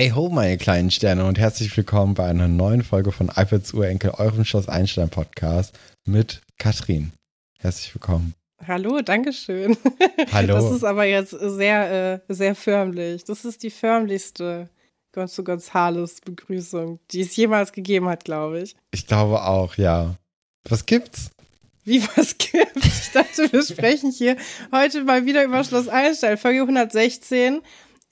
Hey ho, meine kleinen Sterne und herzlich willkommen bei einer neuen Folge von iPads Urenkel, eurem Schloss Einstein Podcast mit Katrin. Herzlich willkommen. Hallo, Dankeschön. Hallo. Das ist aber jetzt sehr, äh, sehr förmlich. Das ist die förmlichste Gonzo Gonzales Begrüßung, die es jemals gegeben hat, glaube ich. Ich glaube auch, ja. Was gibt's? Wie was gibt's? Ich dachte, wir sprechen hier heute mal wieder über Schloss Einstein, Folge 116.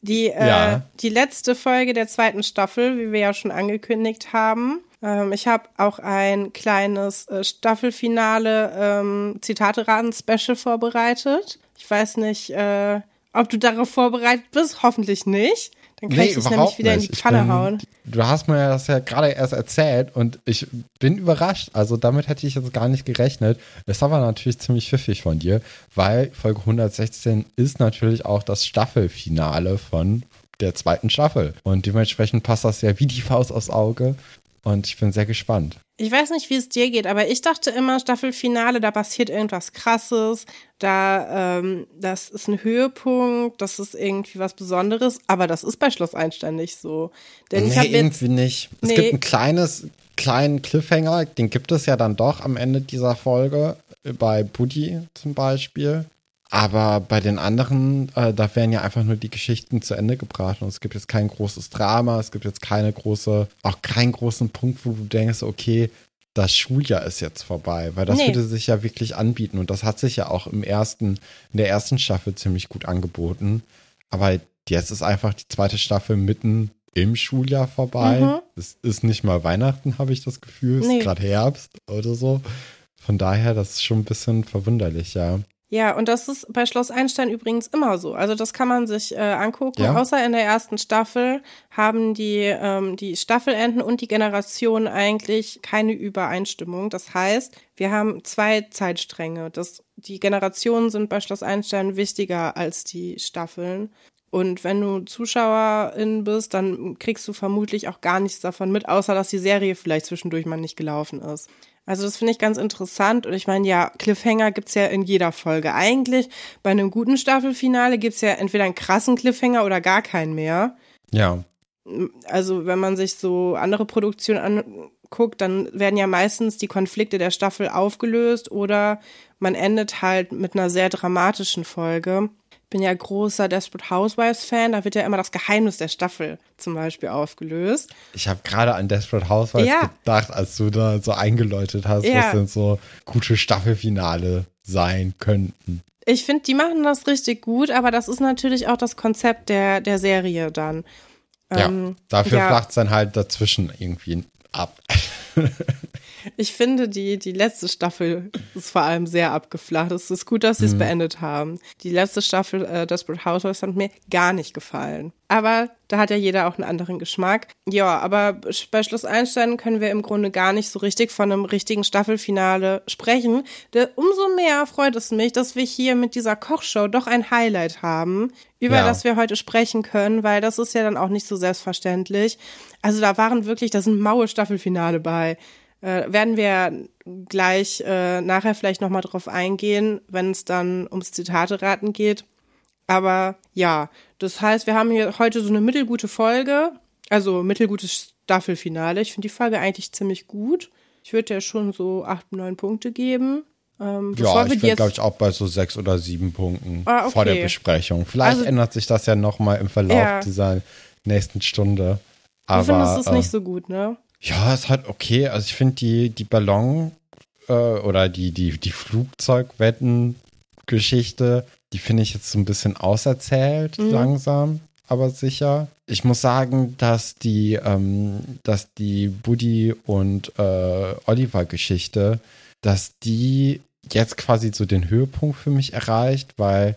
Die, äh, Ja. die letzte Folge der zweiten Staffel, wie wir ja schon angekündigt haben. Ähm, ich habe auch ein kleines äh, Staffelfinale ähm, Zitate-Raten-Special vorbereitet. Ich weiß nicht, äh, ob du darauf vorbereitet bist. Hoffentlich nicht. Dann kann ich dich nämlich wieder in die Pfanne bin, hauen. Du hast mir das ja gerade erst erzählt und ich bin überrascht. Also damit hätte ich jetzt gar nicht gerechnet. Ist aber natürlich ziemlich pfiffig von dir, weil Folge 116 ist natürlich auch das Staffelfinale von der zweiten Staffel. Und dementsprechend passt das ja wie die Faust aufs Auge. Und ich bin sehr gespannt. Ich weiß nicht, wie es dir geht, aber ich dachte immer, Staffelfinale, da passiert irgendwas Krasses, da, ähm, das ist ein Höhepunkt, das ist irgendwie was Besonderes, aber das ist bei Schloss Einstein nicht so. Denn ich nee, jetzt, irgendwie nicht. Es Nee. gibt ein kleines, kleinen Cliffhanger, den gibt es ja dann doch am Ende dieser Folge, bei Buddy zum Beispiel. Aber bei den anderen, äh, da werden ja einfach nur die Geschichten zu Ende gebracht und es gibt jetzt kein großes Drama, es gibt jetzt keine große, auch keinen großen Punkt, wo du denkst, okay, das Schuljahr ist jetzt vorbei, weil das Nee. würde sich ja wirklich anbieten und das hat sich ja auch im ersten, in der ersten Staffel ziemlich gut angeboten. Aber jetzt ist einfach die zweite Staffel mitten im Schuljahr vorbei. Mhm. Es ist nicht mal Weihnachten, habe ich das Gefühl. Es Nee. ist gerade Herbst oder so. Von daher, das ist schon ein bisschen verwunderlich, ja. Ja, und das ist bei Schloss Einstein übrigens immer so. Also das kann man sich äh, angucken. Ja. Außer in der ersten Staffel haben die, ähm, die Staffelenden und die Generationen eigentlich keine Übereinstimmung. Das heißt, wir haben zwei Zeitstränge. Das, die Generationen sind bei Schloss Einstein wichtiger als die Staffeln. Und wenn du Zuschauerin bist, dann kriegst du vermutlich auch gar nichts davon mit, außer dass die Serie vielleicht zwischendurch mal nicht gelaufen ist. Also das finde ich ganz interessant. Und ich meine, ja, Cliffhanger gibt's ja in jeder Folge. Eigentlich bei einem guten Staffelfinale gibt's ja entweder einen krassen Cliffhanger oder gar keinen mehr. Ja, Also wenn man sich so andere Produktionen anguckt, dann werden ja meistens die Konflikte der Staffel aufgelöst oder man endet halt mit einer sehr dramatischen Folge. Ich bin ja großer Desperate Housewives Fan, da wird ja immer das Geheimnis der Staffel zum Beispiel aufgelöst. ich habe gerade an Desperate Housewives Ja. gedacht, als du da so eingeläutet hast, Ja. was denn so gute Staffelfinale sein könnten. Ich finde, die machen das richtig gut, aber das ist natürlich auch das Konzept der, der Serie dann. Ja, Ähm, dafür ja. flacht es dann halt dazwischen irgendwie ab. Ich finde, die, die letzte Staffel ist vor allem sehr abgeflacht. Es ist gut, dass sie es Mhm. beendet haben. Die letzte Staffel äh, Desperate Housewives hat mir gar nicht gefallen. Aber da hat ja jeder auch einen anderen Geschmack. Ja, aber bei Schloss Einstein können wir im Grunde gar nicht so richtig von einem richtigen Staffelfinale sprechen. Umso mehr freut es mich, dass wir hier mit dieser Kochshow doch ein Highlight haben, über Ja. das wir heute sprechen können, weil das ist ja dann auch nicht so selbstverständlich. Also da waren wirklich, da sind maue Staffelfinale bei. Äh, werden wir gleich äh, nachher vielleicht nochmal drauf eingehen, wenn es dann ums Zitate-Raten geht. Aber ja, das heißt, wir haben hier heute so eine mittelgute Folge, also mittelgutes Staffelfinale. Ich finde die Folge eigentlich ziemlich gut. Ich würde ja schon so acht, neun Punkte geben. Ähm, Ja, ich bin, glaube ich, auch bei so sechs oder sieben Punkten Ah, okay. vor der Besprechung. Vielleicht Also- ändert sich das ja nochmal im Verlauf Ja. dieser nächsten Stunde. Du Aber findest es äh, nicht so gut, ne? Ja, es hat okay. Also ich finde die, die Ballon äh, oder die, die, die Flugzeugwetten-Geschichte, die finde ich jetzt so ein bisschen auserzählt, Mhm. langsam, aber sicher. Ich muss sagen, dass die, ähm, dass die Buddy und äh, Oliver-Geschichte, dass die jetzt quasi so den Höhepunkt für mich erreicht, weil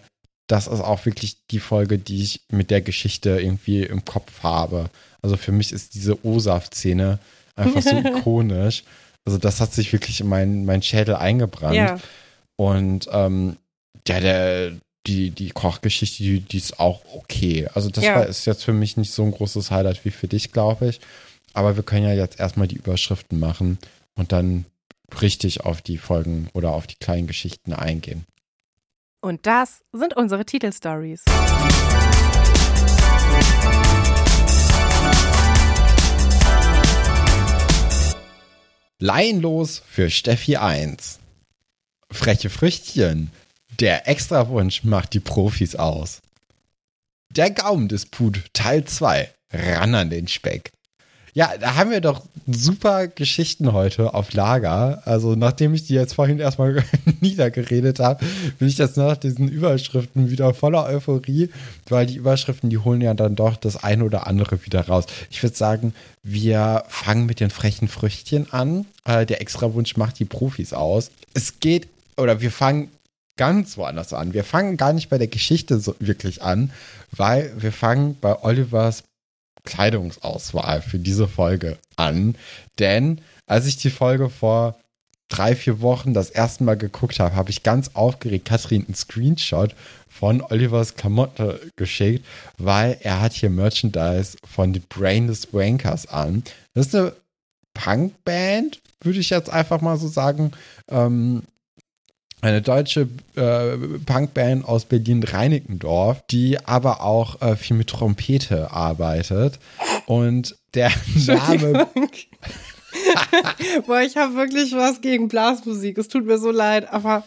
das ist auch wirklich die Folge, die ich mit der Geschichte irgendwie im Kopf habe. Also für mich ist diese O-Saft-Szene einfach so ikonisch. Also das hat sich wirklich in meinen mein Schädel eingebrannt. Ja. Und ähm, ja, der, die, die Kochgeschichte, die, die ist auch okay. Also das Ja. war, ist jetzt für mich nicht so ein großes Highlight wie für dich, glaube ich. Aber wir können ja jetzt erstmal die Überschriften machen und dann richtig auf die Folgen oder auf die kleinen Geschichten eingehen. Und das sind unsere Titelstories. Laienlos für Steffi 1. Freche Früchtchen. Der Extrawunsch macht die Profis aus. Der Gaumendisput Teil 2. Ran an den Speck. Ja, da haben wir doch super Geschichten heute auf Lager. Also nachdem ich die jetzt vorhin erstmal niedergeredet habe, bin ich jetzt nach diesen Überschriften wieder voller Euphorie, weil die Überschriften, die holen ja dann doch das eine oder andere wieder raus. Ich würde sagen, wir fangen mit den frechen Früchtchen an. Äh, der Extrawunsch macht die Profis aus. Es geht, oder wir fangen ganz woanders an. Wir fangen gar nicht bei der Geschichte so wirklich an, weil wir fangen bei Olivers Kleidungsauswahl für diese Folge an. Denn als ich die Folge vor drei, vier Wochen das erste Mal geguckt habe, habe ich ganz aufgeregt Katrin einen Screenshot von Olivers Klamotte geschickt, weil er hat hier Merchandise von den Brainless Wankers an. Das ist eine Punkband, würde ich jetzt einfach mal so sagen. Ähm, eine deutsche äh, Punkband aus Berlin-Reinickendorf, die aber auch äh, viel mit Trompete arbeitet. Und der Name. Boah, ich habe wirklich was gegen Blasmusik. Es tut mir so leid, aber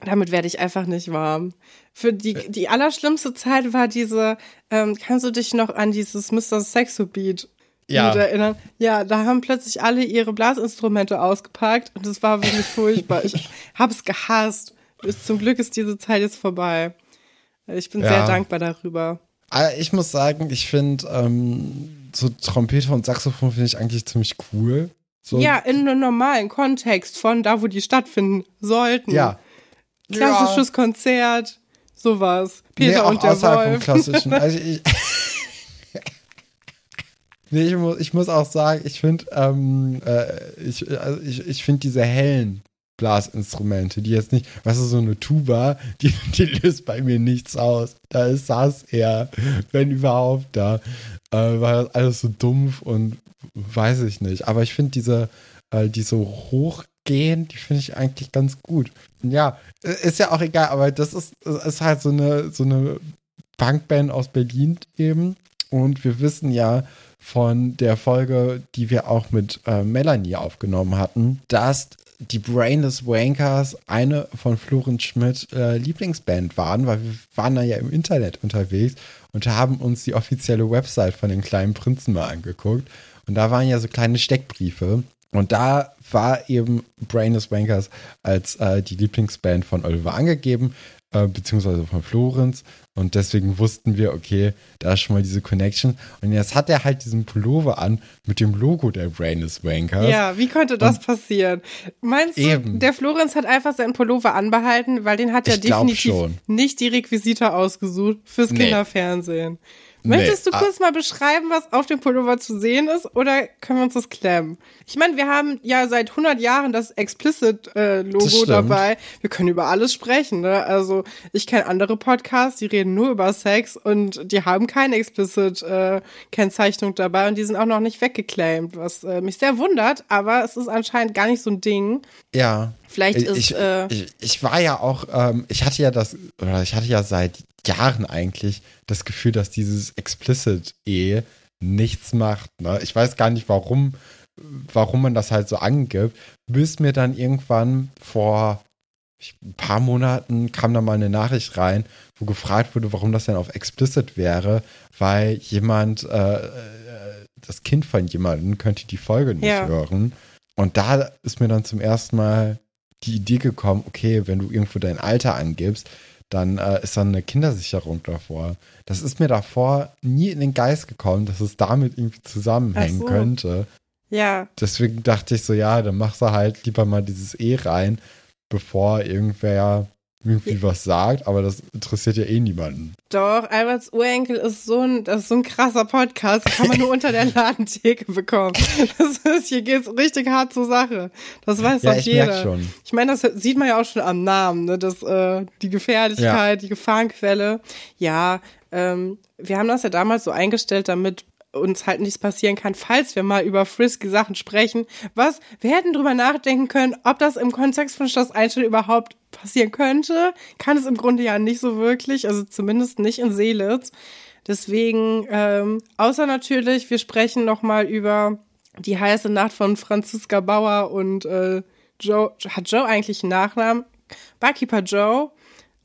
damit werde ich einfach nicht warm. Für die, die allerschlimmste Zeit war diese, ähm, kannst du dich noch an dieses Mr. Sexo Beat Ja. Lied erinnern? Ja, da haben plötzlich alle ihre Blasinstrumente ausgepackt und es war wirklich furchtbar. Ich habe es gehasst. Zum Glück ist diese Zeit jetzt vorbei. Ich bin Ja. sehr dankbar darüber. Aber ich muss sagen, ich finde ähm, so Trompete und Saxophon finde ich eigentlich ziemlich cool. So, Ja, in einem normalen Kontext von da, wo die stattfinden sollten. ja. Klassisches Konzert, sowas. Peter nee, auch und der außerhalb vom Wolf. klassischen. Also ich, nee, ich, muss, ich muss auch sagen, ich finde, ähm, äh, ich, also ich, ich finde diese hellen Blasinstrumente, die jetzt nicht, was ist so eine Tuba, die, die löst bei mir nichts aus. Da ist das eher, wenn überhaupt da, äh, weil das alles so dumpf und weiß ich nicht. Aber ich finde diese, äh, die so hochgehen, die finde ich eigentlich ganz gut. Ja, ist ja auch egal, aber das ist, ist halt so eine, so eine Punkband aus Berlin eben. Und wir wissen ja von der Folge, die wir auch mit äh, Melanie aufgenommen hatten, dass die Brainless Wankers eine von Florenz Schmidt äh, Lieblingsband waren, weil wir waren da ja im Internet unterwegs und haben uns die offizielle Website von den kleinen Prinzen mal angeguckt. Und da waren ja so kleine Steckbriefe. Und da war eben Brainless Wankers als äh, die Lieblingsband von Oliver angegeben, äh, beziehungsweise von Florenz. Und deswegen wussten wir, okay, da ist schon mal diese Connection. Und jetzt hat er halt diesen Pullover an mit dem Logo der Brainless Wankers. Ja, wie konnte das passieren? Meinst du, Eben. der Florenz hat einfach seinen Pullover anbehalten, weil den hat er definitiv schon. nicht die Requisite ausgesucht fürs Nee. Kinderfernsehen. Nee, Möchtest du ah. kurz mal beschreiben, was auf dem Pullover zu sehen ist, oder können wir uns das klemmen? Ich meine, wir haben ja seit 100 Jahren das Explicit-Logo stimmt. dabei. Wir können über alles sprechen. Ne? Also ich kenne andere Podcasts, die reden nur über Sex und die haben keine Explicit-Kennzeichnung dabei und die sind auch noch nicht weggeclaimed, was äh, mich sehr wundert, aber es ist anscheinend gar nicht so ein Ding. Ja. Vielleicht ich, ist, ich, äh, ich, ich war ja auch, ähm, ich hatte ja das, oder ich hatte ja seit Jahren eigentlich das Gefühl, dass dieses Explicit-E nichts macht. Ne? Ich weiß gar nicht, warum, warum man das halt so angibt, bis mir dann irgendwann vor ein paar Monaten kam da mal eine Nachricht rein, wo gefragt wurde, warum das denn auf Explicit wäre, weil jemand, äh, äh, das Kind von jemandem könnte die Folge nicht Ja. hören. Und da ist mir dann zum ersten Mal die Idee gekommen, okay, wenn du irgendwo dein Alter angibst, dann äh, ist dann eine Kindersicherung davor. Das ist mir davor nie in den Geist gekommen, dass es damit irgendwie zusammenhängen so. könnte. ja, Deswegen dachte ich so, ja, dann machst du halt lieber mal dieses E rein, bevor irgendwer irgendwie was sagt, aber das interessiert ja eh niemanden. Doch, Alberts Urenkel ist so ein, das ist so ein krasser Podcast, kann man nur unter der Ladentheke bekommen. Das ist, hier geht's richtig hart zur Sache. Das weiß Ja, doch ich jeder. schon. Ich meine, das sieht man ja auch schon am Namen, ne? Das, äh, die Gefährlichkeit, die Gefahrenquelle. Ja, ähm, wir haben das ja damals so eingestellt, damit uns halt nichts passieren kann, falls wir mal über frisky Sachen sprechen. Was? Wir hätten drüber nachdenken können, ob das im Kontext von Schloss Einstein überhaupt passieren könnte. Kann es im Grunde ja nicht so wirklich, also zumindest nicht in Seelitz. Deswegen, ähm, außer natürlich, wir sprechen noch mal über die heiße Nacht von Franziska Bauer und äh, Joe. Hat Joe eigentlich einen Nachnamen? Barkeeper Joe.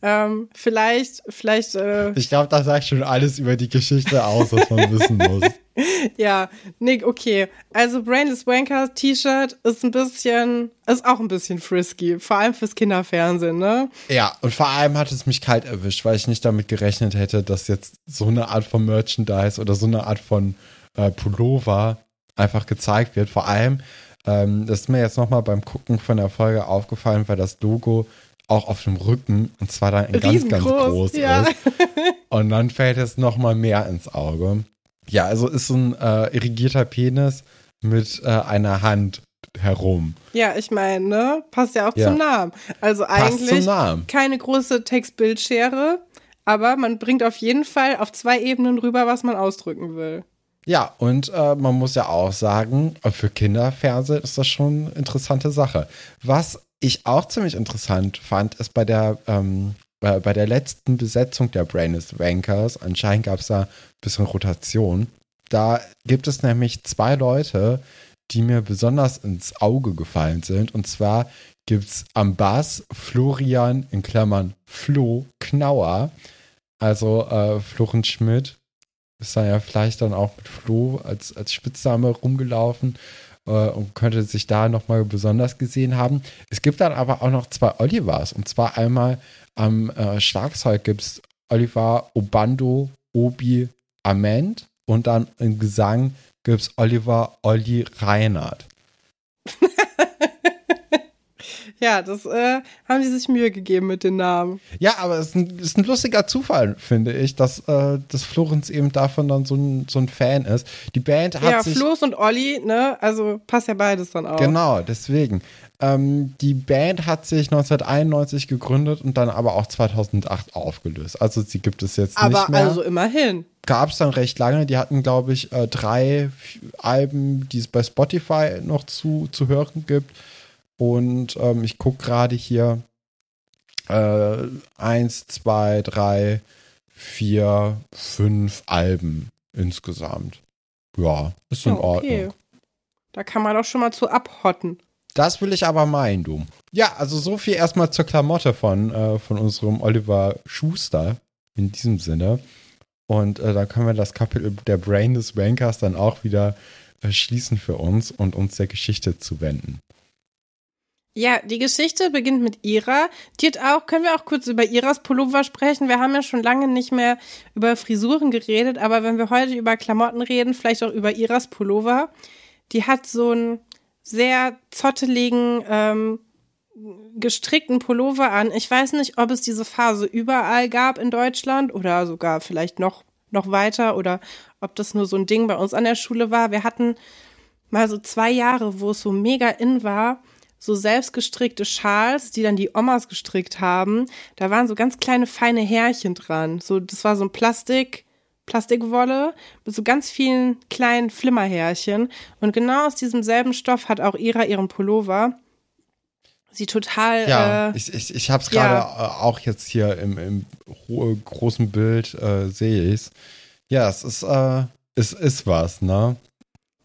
Ähm, vielleicht, vielleicht, äh, Ich glaube, das sagt schon alles über die Geschichte aus, was man wissen muss. ja, Nick, okay. Also Brainless Wanker T-Shirt ist ein bisschen, ist auch ein bisschen frisky, vor allem fürs Kinderfernsehen, ne? Ja, und vor allem hat es mich kalt erwischt, weil ich nicht damit gerechnet hätte, dass jetzt so eine Art von Merchandise oder so eine Art von äh, Pullover einfach gezeigt wird. Vor allem, ähm, das ist mir jetzt nochmal beim Gucken von der Folge aufgefallen, weil das Logo auch auf dem Rücken und zwar dann in ganz, ganz groß ja. ist. Und dann fällt es nochmal mehr ins Auge. Ja, also ist so ein äh, irrigierter Penis mit äh, einer Hand herum. Ja, ich meine, ne? Passt ja auch Ja. zum Namen. Also Passt zum eigentlich Namen. keine große Textbildschere, aber man bringt auf jeden Fall auf zwei Ebenen rüber, was man ausdrücken will. Ja, und äh, man muss ja auch sagen, für Kinderfernsehen ist das schon eine interessante Sache. Was ich auch ziemlich interessant fand, ist bei der, ähm, äh, bei der letzten Besetzung der Brainless Wankers, anscheinend gab es da ein bisschen Rotation. Da gibt es nämlich zwei Leute, die mir besonders ins Auge gefallen sind. Und zwar gibt es am Bass Florian in Klammern Flo Knauer, also äh, Floren Schmidt ist da ja vielleicht dann auch mit Flo als, als Spitzname rumgelaufen und könnte sich da nochmal besonders gesehen haben. Es gibt dann aber auch noch zwei Olivers. Und zwar einmal am äh, Schlagzeug gibt es Oliver Obando Obi Ament und dann im Gesang gibt es Oliver Olli Reinhardt. Ja, das äh, haben sie sich Mühe gegeben mit den Namen. Ja, aber es ist ein, ist ein lustiger Zufall, finde ich, dass, äh, dass Florenz eben davon dann so ein, so ein Fan ist. Die Band hat ja, sich. Floß und Olli, ne? Also passt ja beides dann auch. Genau, deswegen. Ähm, die Band hat sich 1991 gegründet und dann aber auch 2008 aufgelöst. Also sie gibt es jetzt Aber nicht mehr. also immerhin. Gab es dann recht lange. Die hatten, glaube ich, äh, drei Alben, die es bei Spotify noch zu, zu hören gibt. Und ähm, ich gucke gerade hier äh, eins, zwei, drei, vier, fünf Alben insgesamt. Ja, ist in Ja, okay. Ordnung. Da kann man doch schon mal zu abhotten. Das will ich aber meinen, du. Ja, also so viel erstmal zur Klamotte von, äh, von unserem Oliver Schuster in diesem Sinne. Und äh, dann können wir das Kapitel der Brain des Wankers dann auch wieder äh, schließen für uns und uns der Geschichte zuwenden. Ja, die Geschichte beginnt mit Ira. Die hat auch, können wir auch kurz über Iras Pullover sprechen? Wir haben ja schon lange nicht mehr über Frisuren geredet, aber wenn wir heute über Klamotten reden, vielleicht auch über Iras Pullover. Die hat so einen sehr zotteligen, ähm, gestrickten Pullover an. Ich weiß nicht, ob es diese Phase überall gab in Deutschland oder sogar vielleicht noch, noch weiter oder ob das nur so ein Ding bei uns an der Schule war. Wir hatten mal so zwei Jahre, wo es so mega in war, so selbstgestrickte Schals, die dann die Omas gestrickt haben. Da waren so ganz kleine feine Härchen dran. So, das war so ein Plastik, Plastikwolle mit so ganz vielen kleinen Flimmerhärchen. Und genau aus diesem selben Stoff hat auch Ira ihren Pullover. Sie total. Ja, äh, ich, ich, ich habe es ja. gerade äh, auch jetzt hier im, im großen Bild, äh, sehe ich es. Ja, es ist, äh, es ist was, ne?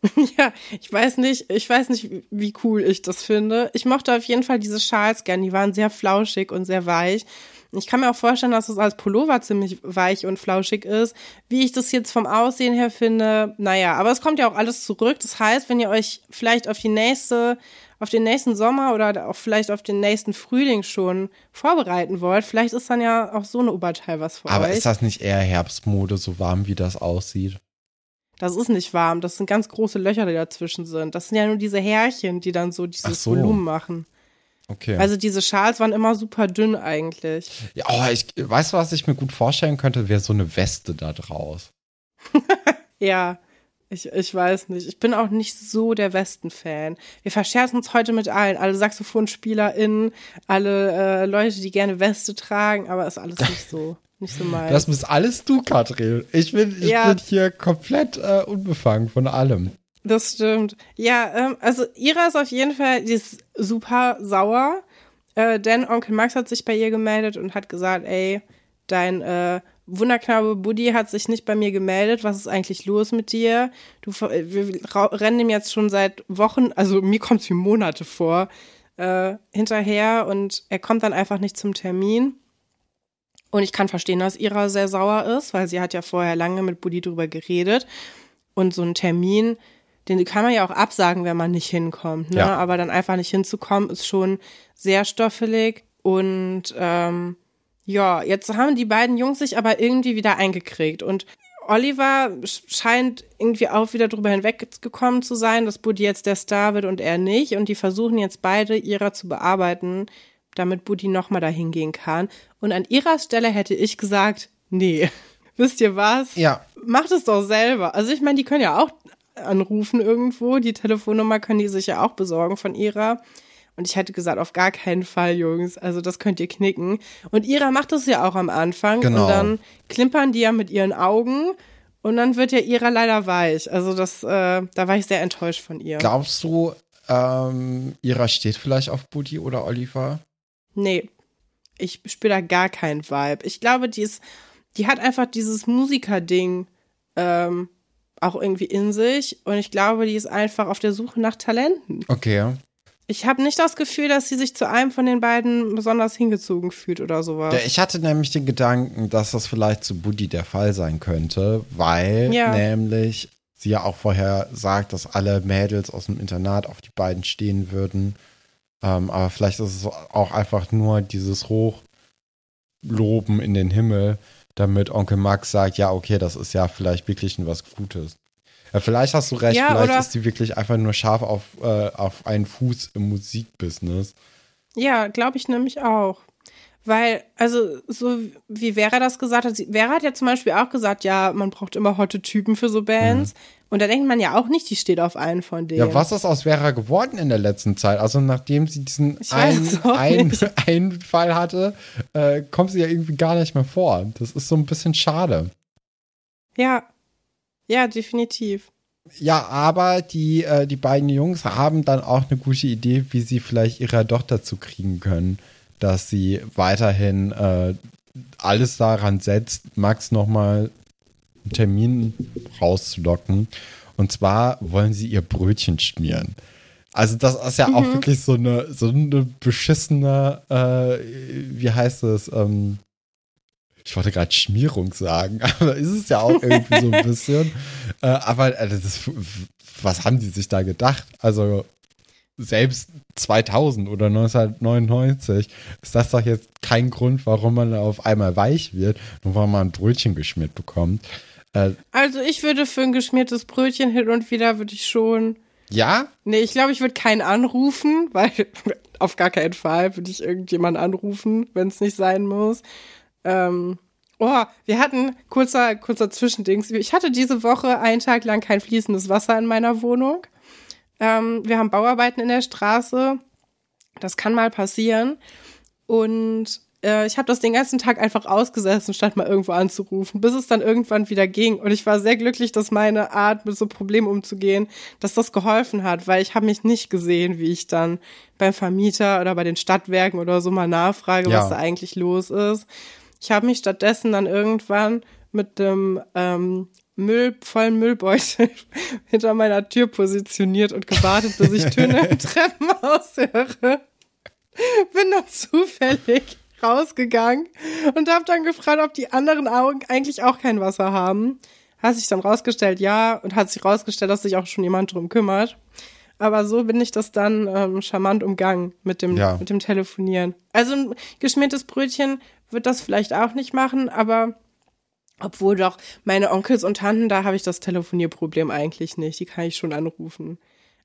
Ja, ich weiß nicht, ich weiß nicht, wie cool ich das finde. Ich mochte auf jeden Fall diese Schals gern. Die waren sehr flauschig und sehr weich. Ich kann mir auch vorstellen, dass es als Pullover ziemlich weich und flauschig ist. Wie ich das jetzt vom Aussehen her finde, naja, aber es kommt ja auch alles zurück. Das heißt, wenn ihr euch vielleicht auf die nächste, auf den nächsten Sommer oder auch vielleicht auf den nächsten Frühling schon vorbereiten wollt, vielleicht ist dann ja auch so eine Oberteil was für Aber euch. ist das nicht eher Herbstmode, so warm wie das aussieht? Das ist nicht warm, das sind ganz große Löcher, die dazwischen sind. Das sind ja nur diese Härchen, die dann so dieses so. Volumen machen. Okay. Also diese Schals waren immer super dünn eigentlich. ja, oh, ich weißt du, was ich mir gut vorstellen könnte, wäre so eine Weste da draus. Ja, ich, ich weiß nicht. Ich bin auch nicht so der Westen-Fan. Wir verscherzen uns heute mit allen. Alle SaxophonspielerInnen, alle äh, Leute, die gerne Weste tragen, aber ist alles nicht so, nicht so meins. Das bist alles du, Katrin. Ich bin, ich Ja. bin hier komplett äh, unbefangen von allem. Das stimmt. Ja, ähm, also Ira ist auf jeden Fall, die ist super sauer, äh, denn Onkel Max hat sich bei ihr gemeldet und hat gesagt, ey, dein äh, Wunderknabe Buddy hat sich nicht bei mir gemeldet. Was ist eigentlich los mit dir? Du, wir rennen ihm jetzt schon seit Wochen, also mir kommt es wie Monate vor, äh, hinterher und er kommt dann einfach nicht zum Termin. Und ich kann verstehen, dass Ira sehr sauer ist, weil sie hat ja vorher lange mit Buddy drüber geredet. Und so ein Termin, den kann man ja auch absagen, wenn man nicht hinkommt. Ne? Ja. Aber dann einfach nicht hinzukommen, ist schon sehr stoffelig. Und ähm, ja, jetzt haben die beiden Jungs sich aber irgendwie wieder eingekriegt. Und Oliver sch- scheint irgendwie auch wieder drüber hinweggekommen zu sein, dass Buddy jetzt der Star wird und er nicht. Und die versuchen jetzt beide ihrer zu bearbeiten, damit Buddy nochmal dahin gehen kann. Und an ihrer Stelle hätte ich gesagt, nee. Wisst ihr was? Ja. Macht es doch selber. Also ich meine, die können ja auch anrufen irgendwo. Die Telefonnummer können die sich ja auch besorgen von ihrer. Und ich hätte gesagt, auf gar keinen Fall, Jungs. Also das könnt ihr knicken. Und Ira macht das ja auch am Anfang. Genau. Und dann klimpern die ja mit ihren Augen. Und dann wird ja Ira leider weich. Also das, äh, da war ich sehr enttäuscht von ihr. Glaubst du, ähm, Ira steht vielleicht auf Buddy oder Oliver? Nee, ich spüre da gar keinen Vibe. Ich glaube, die ist, die hat einfach dieses Musiker-Ding ähm, auch irgendwie in sich. Und ich glaube, die ist einfach auf der Suche nach Talenten. Okay. Ich habe nicht das Gefühl, dass sie sich zu einem von den beiden besonders hingezogen fühlt oder sowas. Ja, ich hatte nämlich den Gedanken, dass das vielleicht zu Buddy der Fall sein könnte, weil Ja. nämlich sie ja auch vorher sagt, dass alle Mädels aus dem Internat auf die beiden stehen würden. Ähm, aber vielleicht ist es auch einfach nur dieses Hochloben in den Himmel, damit Onkel Max sagt, ja, okay, das ist ja vielleicht wirklich was Gutes. Ja, vielleicht hast du recht, Ja, vielleicht ist sie wirklich einfach nur scharf auf, äh, auf einen Fuß im Musikbusiness. Ja, glaube ich nämlich auch. Weil, also, so wie Vera das gesagt hat, Vera hat ja zum Beispiel auch gesagt, ja, man braucht immer hotte Typen für so Bands. Und da denkt man ja auch nicht, die steht auf einen von denen. Mhm. Ja, was ist aus Vera geworden in der letzten Zeit? Also nachdem sie diesen einen, einen, einen Fall hatte, äh, kommt sie ja irgendwie gar nicht mehr vor. Das ist so ein bisschen schade. Ja, ja, definitiv. Ja, aber die, äh, die beiden Jungs haben dann auch eine gute Idee, wie sie vielleicht ihre Tochter zu kriegen können, dass sie weiterhin äh, alles daran setzt, Max nochmal einen Termin rauszulocken. Und zwar wollen sie ihr Brötchen schmieren. Also das ist ja auch wirklich so eine, so eine beschissene, äh, wie heißt es, ähm, ich wollte gerade Schmierung sagen, aber ist es ja auch irgendwie so ein bisschen. Äh, aber äh, das, was haben die sich da gedacht? Also selbst 2000 oder 1999 ist das doch jetzt kein Grund, warum man auf einmal weich wird, nur weil man ein Brötchen geschmiert bekommt. Äh, Also ich würde für ein geschmiertes Brötchen hin und wieder würde ich schon. ja, Nee, ich glaube, ich würde keinen anrufen, weil auf gar keinen Fall würde ich irgendjemanden anrufen, wenn es nicht sein muss. Ähm, oh, wir hatten kurzer, kurzer Zwischendings. Ich hatte diese Woche einen Tag lang kein fließendes Wasser in meiner Wohnung. Ähm, wir haben Bauarbeiten in der Straße. Das kann mal passieren. Und äh, ich habe das den ganzen Tag einfach ausgesessen, statt mal irgendwo anzurufen, bis es dann irgendwann wieder ging. Und ich war sehr glücklich, dass meine Art, mit so Problemen umzugehen, dass das geholfen hat, weil ich habe mich nicht gesehen, wie ich dann beim Vermieter oder bei den Stadtwerken oder so mal nachfrage, Ja. was da eigentlich los ist. Ich habe mich stattdessen dann irgendwann mit dem ähm, Müll, vollen Müllbeutel hinter meiner Tür positioniert und gewartet, bis ich Töne im Treppenhaus höre. Bin dann zufällig rausgegangen und habe dann gefragt, ob die anderen Augen eigentlich auch kein Wasser haben. Hat sich dann rausgestellt, ja, und hat sich rausgestellt, dass sich auch schon jemand drum kümmert. Aber so bin ich das dann ähm, charmant umgangen mit dem, Ja. mit dem Telefonieren. Also ein geschmiertes Brötchen wird das vielleicht auch nicht machen, aber obwohl doch meine Onkels und Tanten, da habe ich das Telefonierproblem eigentlich nicht. Die kann ich schon anrufen.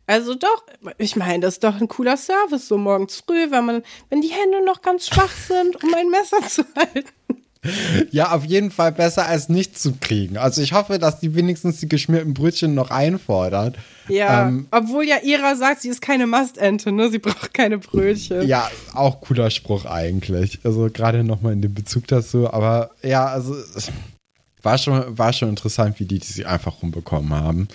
Also doch, ich meine, das ist doch ein cooler Service, so morgens früh, wenn man, wenn die Hände noch ganz schwach sind, um ein Messer zu halten. Ja, auf jeden Fall besser als nichts zu kriegen. Also ich hoffe, dass die wenigstens die geschmierten Brötchen noch einfordert. Ja, ähm, obwohl ja Ira sagt, sie ist keine Mastente, ne? Sie braucht keine Brötchen. Ja, auch cooler Spruch eigentlich. Also gerade nochmal in dem Bezug dazu. Aber ja, also war schon, war schon interessant, wie die, die sie einfach rumbekommen haben.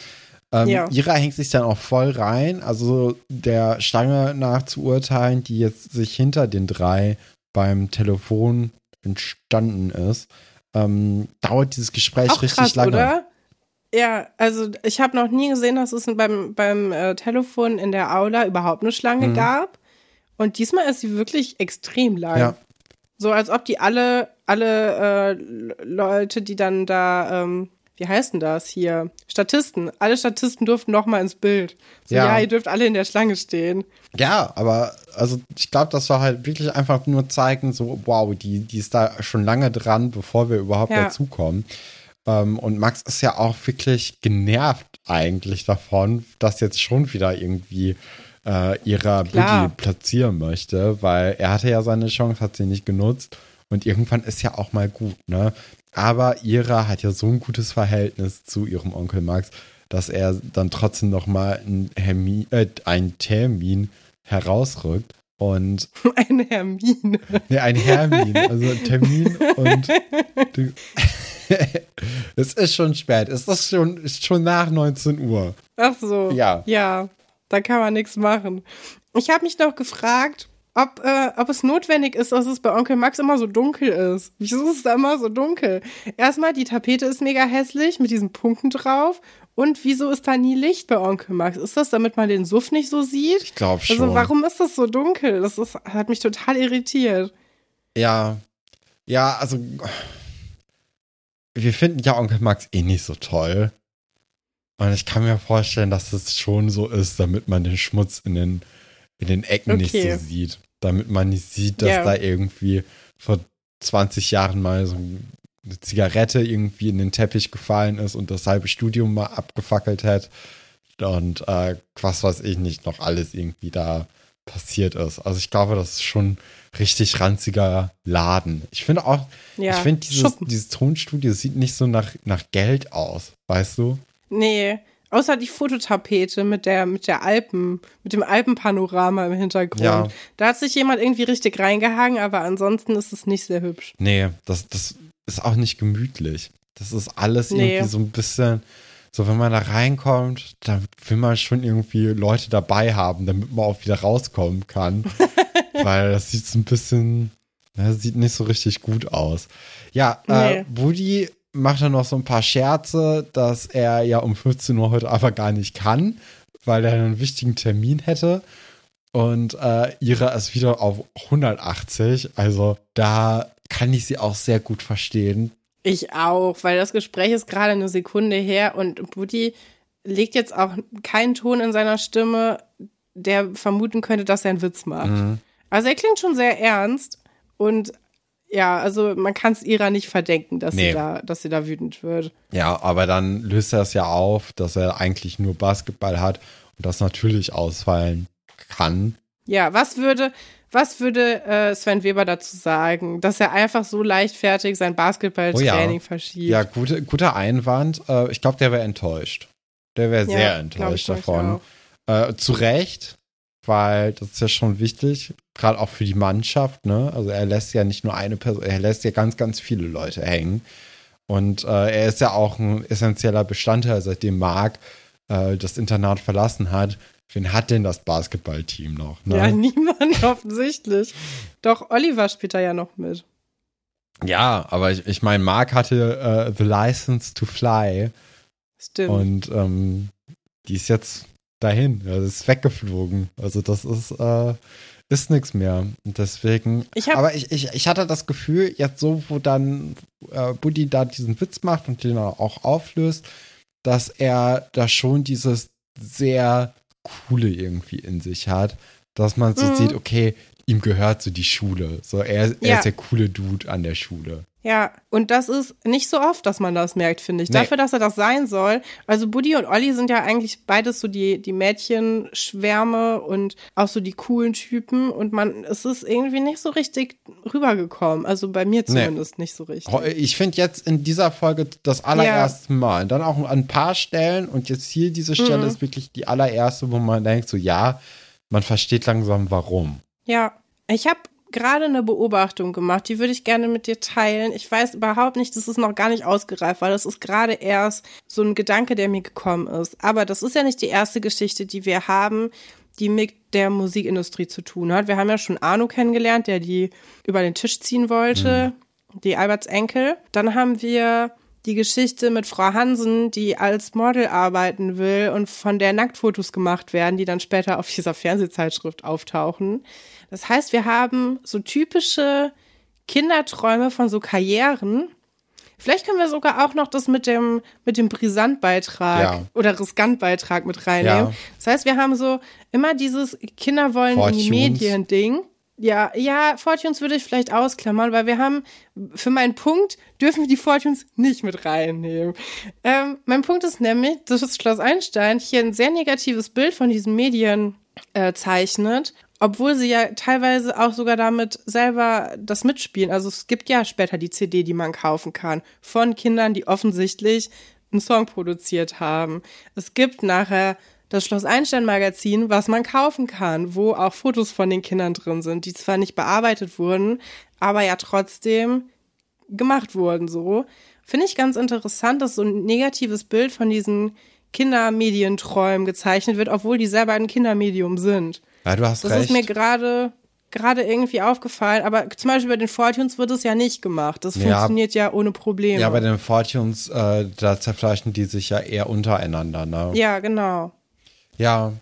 Ähm, ja. Ira hängt sich dann auch voll rein. Also der Stange nach zu urteilen, die jetzt sich hinter den drei beim Telefon entstanden ist, ähm, dauert dieses Gespräch Auch richtig krass, lange. Oder? Ja, also ich habe noch nie gesehen, dass es beim, beim äh, Telefon in der Aula überhaupt eine Schlange mhm. gab. Und diesmal ist sie wirklich extrem lang. Ja. So als ob die alle, alle äh, Leute, die dann da ähm, wie heißt denn das hier? Statisten. Alle Statisten durften noch mal ins Bild. So, ja. ja, ihr dürft alle in der Schlange stehen. Ja, aber also ich glaube, das soll halt wirklich einfach nur zeigen, so, wow, die, die ist da schon lange dran, bevor wir überhaupt ja. dazukommen. Ähm, und Max ist ja auch wirklich genervt eigentlich davon, dass jetzt schon wieder irgendwie äh, ihrer Buddy platzieren möchte, weil er hatte ja seine Chance, hat sie nicht genutzt. Und irgendwann ist ja auch mal gut, ne? Aber Ira hat ja so ein gutes Verhältnis zu ihrem Onkel Max, dass er dann trotzdem noch mal einen, Hermi äh, einen Termin herausrückt. Und ein Hermin. Nee, ein Hermin. Also ein Termin und es ist schon spät. Es ist schon, ist schon nach 19 Uhr. Ach so. Ja. Ja, da kann man nichts machen. Ich habe mich noch gefragt, ob, äh, ob es notwendig ist, dass es bei Onkel Max immer so dunkel ist. Wieso ist es da immer so dunkel? Erstmal, die Tapete ist mega hässlich mit diesen Punkten drauf. Und wieso ist da nie Licht bei Onkel Max? Ist das, damit man den Suff nicht so sieht? Ich glaube schon. Also, warum ist das so dunkel? Das ist, hat mich total irritiert. Ja. Ja, also. Wir finden ja Onkel Max eh nicht so toll. Und ich kann mir vorstellen, dass es schon so ist, damit man den Schmutz in den in den Ecken okay. nicht so sieht. Damit man nicht sieht, dass yeah. da irgendwie vor 20 Jahren mal so eine Zigarette irgendwie in den Teppich gefallen ist und das halbe Studium mal abgefackelt hat. Und äh, was weiß ich nicht, noch alles irgendwie da passiert ist. Also ich glaube, das ist schon richtig ranziger Laden. Ich finde auch, ja, ich finde dieses, dieses Tonstudio sieht nicht so nach, nach Geld aus, weißt du? Nee, Außer die Fototapete mit der, mit der Alpen, mit dem Alpenpanorama im Hintergrund. Ja. Da hat sich jemand irgendwie richtig reingehangen, aber ansonsten ist es nicht sehr hübsch. Nee, das, das ist auch nicht gemütlich. Das ist alles nee. irgendwie so ein bisschen, so wenn man da reinkommt, da will man schon irgendwie Leute dabei haben, damit man auch wieder rauskommen kann. Weil das sieht so ein bisschen, das sieht nicht so richtig gut aus. Ja, äh, nee. äh, Woody macht er noch so ein paar Scherze, dass er ja um 15 Uhr heute aber gar nicht kann, weil er einen wichtigen Termin hätte. Und äh, Ira ist wieder auf 180. Also da kann ich sie auch sehr gut verstehen. Ich auch, weil das Gespräch ist gerade eine Sekunde her und Buddy legt jetzt auch keinen Ton in seiner Stimme, der vermuten könnte, dass er einen Witz macht. Mhm. Also er klingt schon sehr ernst und ja, also man kann es ihrer nicht verdenken, dass, nee. sie da, dass sie da wütend wird. Ja, aber dann löst er es ja auf, dass er eigentlich nur Basketball hat und das natürlich ausfallen kann. Ja, was würde, was würde äh, Sven Weber dazu sagen, dass er einfach so leichtfertig sein Basketballtraining oh ja. verschiebt? Ja, gute, guter Einwand. Äh, ich glaube, der wäre enttäuscht. Der wäre ja, sehr enttäuscht davon. Äh, zu Recht, weil das ist ja schon wichtig, gerade auch für die Mannschaft. Ne? Also er lässt ja nicht nur eine Person, er lässt ja ganz, ganz viele Leute hängen. Und äh, er ist ja auch ein essentieller Bestandteil, seitdem Marc äh, das Internat verlassen hat. Wen hat denn das Basketballteam noch? Ne? Ja, niemand offensichtlich. Doch Oliver spielt da ja noch mit. Ja, aber ich, ich meine, Marc hatte äh, The License to Fly. Stimmt. Und ähm, die ist jetzt dahin. Ja, das ist weggeflogen. Also das ist, äh, ist nichts mehr. Und deswegen. Ich aber ich, ich, ich hatte das Gefühl, jetzt so, wo dann äh, Buddy da diesen Witz macht und den auch auflöst, dass er da schon dieses sehr coole irgendwie in sich hat, dass man so mhm. sieht, okay, ihm gehört so die Schule. So, er, er ja. ist der coole Dude an der Schule. Ja, und das ist nicht so oft, dass man das merkt, finde ich. Nee. Dafür, dass er das sein soll. Also Buddy und Olli sind ja eigentlich beides so die, die Mädchenschwärme und auch so die coolen Typen. Und man, es ist irgendwie nicht so richtig rübergekommen. Also bei mir zumindest nicht so richtig. Ich finde jetzt in dieser Folge das allererste Mal. Und dann auch an ein paar Stellen. Und jetzt hier diese Stelle Mhm. ist wirklich die allererste, wo man denkt, so ja, man versteht langsam warum. Ja, ich habe gerade eine Beobachtung gemacht, die würde ich gerne mit dir teilen. Ich weiß überhaupt nicht, das ist noch gar nicht ausgereift, weil das ist gerade erst so ein Gedanke, der mir gekommen ist. Aber das ist ja nicht die erste Geschichte, die wir haben, die mit der Musikindustrie zu tun hat. Wir haben ja schon Arno kennengelernt, der die über den Tisch ziehen wollte, die Alberts Enkel. Dann haben wir die Geschichte mit Frau Hansen, die als Model arbeiten will und von der Nacktfotos gemacht werden, die dann später auf dieser Fernsehzeitschrift auftauchen. Das heißt, wir haben so typische Kinderträume von so Karrieren. Vielleicht können wir sogar auch noch das mit dem, mit dem Brisantbeitrag Ja. oder Riskantbeitrag mit reinnehmen. Ja. Das heißt, wir haben so immer dieses Kinder wollen in die. Medien-Ding. Ja, ja, Fortunes würde ich vielleicht ausklammern, weil wir haben, für meinen Punkt dürfen wir die Fortunes nicht mit reinnehmen. Ähm, mein Punkt ist nämlich, dass das Schloss Einstein hier ein sehr negatives Bild von diesen Medien äh, zeichnet, obwohl sie ja teilweise auch sogar damit selber das mitspielen. Also es gibt ja später die CD, die man kaufen kann, von Kindern, die offensichtlich einen Song produziert haben. Es gibt nachher das Schloss Einstein Magazin, was man kaufen kann, wo auch Fotos von den Kindern drin sind, die zwar nicht bearbeitet wurden, aber ja trotzdem gemacht wurden, so. Finde ich ganz interessant, dass so ein negatives Bild von diesen Kindermedienträumen gezeichnet wird, obwohl die selber ein Kindermedium sind. Ja, du hast Das recht. ist mir gerade gerade irgendwie aufgefallen, aber zum Beispiel bei den Fortunes wird es ja nicht gemacht. Das Ja. funktioniert ja ohne Probleme. ja, bei den Fortunes, äh, da zerfleischen die sich ja eher untereinander, ne? ja, genau. Ja,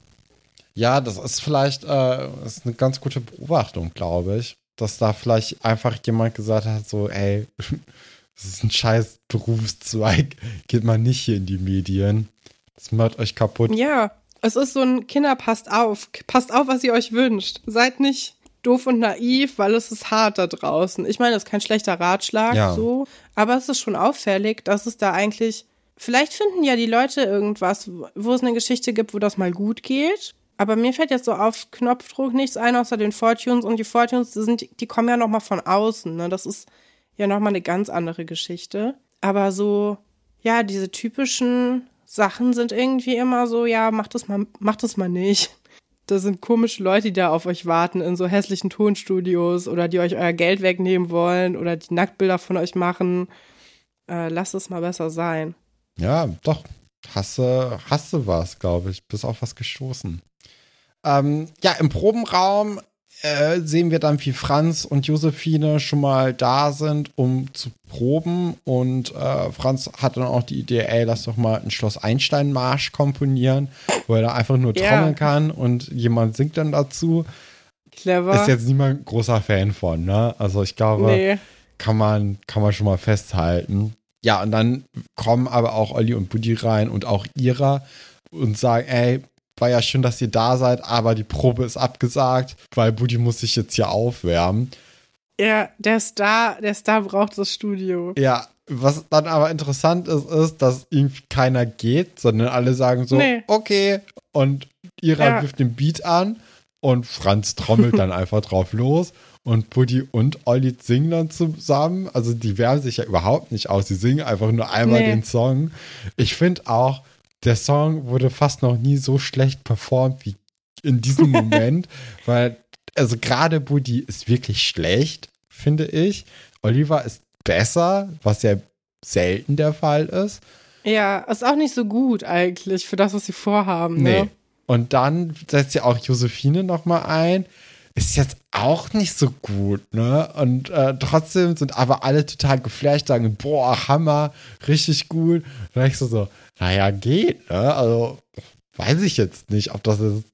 ja, das ist vielleicht äh, ist eine ganz gute Beobachtung, glaube ich, dass da vielleicht einfach jemand gesagt hat, so, ey, das ist ein scheiß Berufszweig, geht mal nicht hier in die Medien, das macht euch kaputt. Ja, es ist so ein Kinder passt auf, passt auf, was ihr euch wünscht. Seid nicht doof und naiv, weil es ist hart da draußen. Ich meine, das ist kein schlechter Ratschlag, Ja. so, aber es ist schon auffällig, dass es da eigentlich Vielleicht finden ja die Leute irgendwas, wo es eine Geschichte gibt, wo das mal gut geht. Aber mir fällt jetzt so auf Knopfdruck nichts ein, außer den Fortunes. Und die Fortunes, die, sind, die kommen ja noch mal von außen. Ne? Das ist ja noch mal eine ganz andere Geschichte. Aber so, ja, diese typischen Sachen sind irgendwie immer so, ja, macht das mal, macht das mal nicht. Da sind komische Leute, die da auf euch warten in so hässlichen Tonstudios oder die euch euer Geld wegnehmen wollen oder die Nacktbilder von euch machen. Äh, lasst es mal besser sein. Ja, doch. Hasse, hasse was, glaube ich. Bis auf was gestoßen. Ähm, ja, im Probenraum äh, sehen wir dann, wie Franz und Josephine schon mal da sind, um zu proben. Und äh, Franz hat dann auch die Idee, ey, lass doch mal einen Schloss Einstein-Marsch komponieren, wo er da einfach nur Ja. trommeln kann und jemand singt dann dazu. Clever. Ist jetzt niemand ein großer Fan von, ne? Also ich glaube, nee. kann man, kann man schon mal festhalten. Ja, und dann kommen aber auch Olli und Buddy rein und auch Ira und sagen, ey, war ja schön, dass ihr da seid, aber die Probe ist abgesagt, weil Buddy muss sich jetzt hier aufwärmen. Ja, der Star, der Star braucht das Studio. Ja, was dann aber interessant ist, ist, dass irgendwie keiner geht, sondern alle sagen so, Nee. okay. Und Ira Ja. wirft den Beat an und Franz trommelt dann einfach drauf los. Und Buddy und Olli singen dann zusammen. Also die wärmen sich ja überhaupt nicht aus. Sie singen einfach nur einmal Nee. den Song. Ich finde auch, der Song wurde fast noch nie so schlecht performt wie in diesem Moment. weil, also gerade Buddy ist wirklich schlecht, finde ich. Oliver ist besser, was ja selten der Fall ist. Ja, ist auch nicht so gut eigentlich für das, was sie vorhaben. Nee. Ne? Und dann setzt ja auch Josephine nochmal ein. Ist jetzt auch nicht so gut, ne? Und äh, trotzdem sind aber alle total geflasht, sagen, boah, Hammer, richtig gut. Und dann ich so, so, naja, geht, ne? Also, weiß ich jetzt nicht, ob das jetzt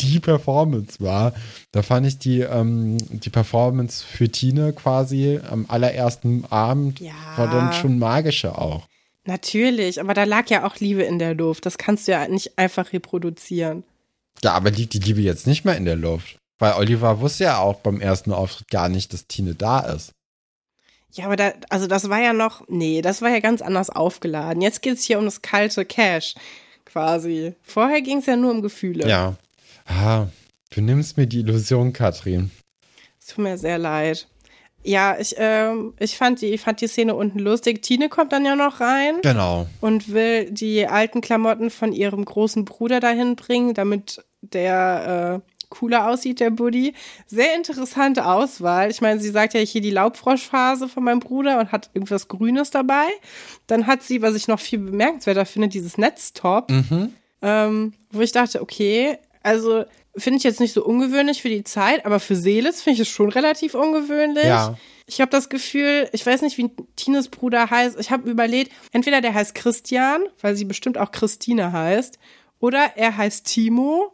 die Performance war. Da fand ich die, ähm, die Performance für Tine quasi am allerersten Abend Ja. war dann schon magischer auch. Natürlich, aber da lag ja auch Liebe in der Luft. Das kannst du ja nicht einfach reproduzieren. Ja, aber liegt die Liebe jetzt nicht mehr in der Luft? Weil Oliver wusste ja auch beim ersten Auftritt gar nicht, dass Tine da ist. Ja, aber da, also das war ja noch, nee, das war ja ganz anders aufgeladen. Jetzt geht es hier um das kalte Cash quasi. Vorher ging es ja nur um Gefühle. Ja. Ah, du nimmst mir die Illusion, Katrin. Es tut mir sehr leid. Ja, ich, ähm, ich, fand die, ich fand die Szene unten lustig. Tine kommt dann ja noch rein. Genau. Und will die alten Klamotten von ihrem großen Bruder dahin bringen, damit der äh, cooler aussieht, der Buddy. Sehr interessante Auswahl. Ich meine, sie sagt ja hier die Laubfroschphase von meinem Bruder und hat irgendwas Grünes dabei. Dann hat sie, was ich noch viel bemerkenswerter finde, dieses Netztop, Mhm. ähm, wo ich dachte, okay, also finde ich jetzt nicht so ungewöhnlich für die Zeit, aber für Seelis finde ich es schon relativ ungewöhnlich. Ja. Ich habe das Gefühl, ich weiß nicht, wie Tines Bruder heißt. Ich habe überlegt, entweder der heißt Christian, weil sie bestimmt auch Christine heißt, oder er heißt Timo.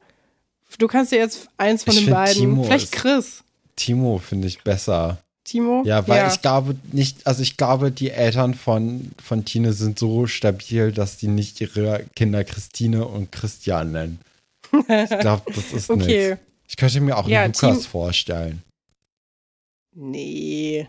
Du kannst dir jetzt eins von Ich den beiden. Timo vielleicht Chris. Timo finde ich besser. Timo? Ja, weil ich glaube nicht, also ich glaube, die Eltern von, von Tine sind so stabil, dass die nicht ihre Kinder Christine und Christian nennen. Ich glaube, das ist Okay. nichts. Ich könnte mir auch Ja, einen Lukas Tim- vorstellen. Nee.